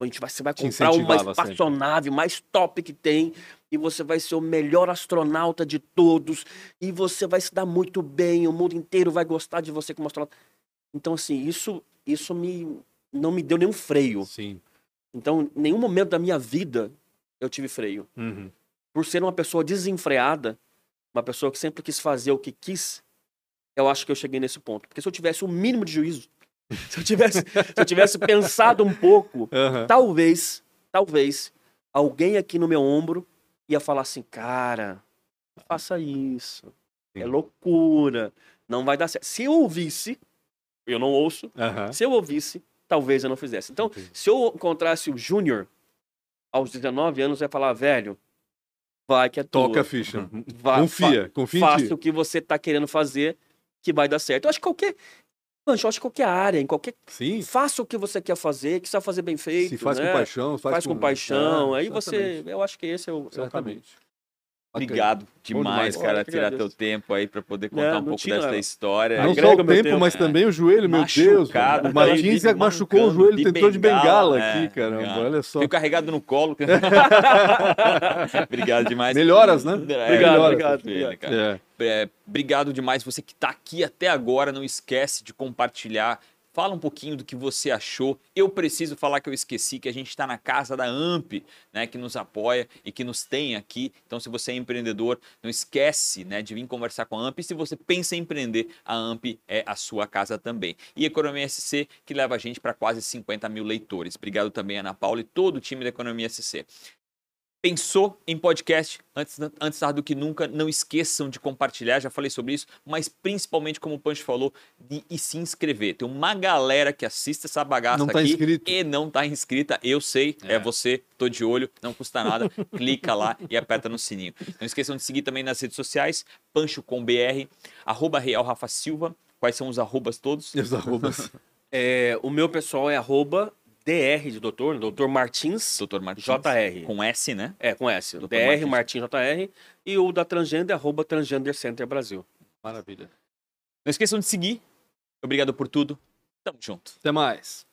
C: a gente vai, você vai comprar uma
A: incentivava sempre.
C: espaçonave mais top que tem e você vai ser o melhor astronauta de todos e você vai se dar muito bem, o mundo inteiro vai gostar de você como astronauta. Então assim, isso, isso me não me deu nenhum freio.
A: Sim.
C: Então, em nenhum momento da minha vida eu tive freio.
A: Uhum.
C: Por ser uma pessoa desenfreada, uma pessoa que sempre quis fazer o que quis, eu acho que eu cheguei nesse ponto. Porque se eu tivesse o mínimo de juízo, se eu tivesse, se eu tivesse pensado um pouco,
A: Aham.
C: talvez, talvez, alguém aqui no meu ombro ia falar assim, cara, faça isso. É
A: Sim.
C: loucura. Não vai dar certo. Se eu ouvisse, eu não ouço,
A: Aham.
C: se eu ouvisse, talvez eu não fizesse. Então,
A: Entendi.
C: se eu encontrasse o Júnior, aos 19 anos vai falar, velho, vai que é tua.
A: Toca a ficha.
C: Vai,
A: confia, confia
C: faça o que você tá querendo fazer que vai dar certo. Eu acho que qualquer. Acho que qualquer área, em qualquer.
A: Sim,
C: Faça o que você quer fazer, que você vai fazer bem feito.
A: se faz
C: né?
A: com paixão, faz,
C: Faz com paixão.
A: É,
C: aí você.
A: exatamente,
C: Eu acho que esse é o, é o.
A: Bacana.
B: Obrigado
A: demais,
B: demais,
C: cara.
B: cara, tirar teu tempo aí pra poder
C: Não,
B: contar um
C: não
B: pouco
C: tinha-
B: dessa história.
A: Não
C: Agrega
A: só o tempo,
C: tempo.
A: mas também o joelho, meu Deus.
B: Machucado,
A: O Martins machucou o joelho,
B: de
A: tentou de
B: bengala,
A: bengala
B: é,
A: aqui, caramba.
B: é.
A: Olha só.
B: Fui carregado no colo. Obrigado demais.
A: Melhoras, né?
B: É,
C: Obrigado,
A: Melhoras.
C: obrigado,
B: Ele,
C: obrigado.
B: cara.
A: É.
B: É, obrigado demais você que está aqui até agora. Não esquece de compartilhar. Fala um pouquinho do que você achou. Eu preciso falar que eu esqueci que a gente está na casa da AMP, né, que nos apoia e que nos tem aqui. Então, se você é empreendedor, não esquece né, de vir conversar com a AMP. E se você pensa em empreender, a AMP é a sua casa também. E Economia SC, que leva a gente para quase 50 mil leitores. Obrigado também, Ana Paula e todo o time da Economia SC. Pensou em podcast? Antes, antes tarde do que nunca, não esqueçam de compartilhar, já falei sobre isso, mas principalmente, como o Pancho falou, de e se inscrever. Tem uma galera que assiste essa bagaça
A: Não tá
B: aqui
A: inscrito.
B: e não tá inscrita. Eu sei, é. você, tô de olho, não custa nada. clica lá e aperta no sininho. Não esqueçam de seguir também nas redes sociais, Pancho com BR, arroba Real Rafa Silva. Quais são os arrobas todos?
A: Os arrobas.
C: É, o meu pessoal é arroba DR de doutor, doutor Martins
B: Doutor Martins.
C: JR.
B: Com S, né?
C: É, com S.
B: Dr.
C: DR
B: Martins.
C: Martins JR. E o da Transgender, arroba Transgender Center Brasil.
A: Maravilha.
B: Não esqueçam de seguir. Obrigado por tudo. Tamo junto.
A: Até mais.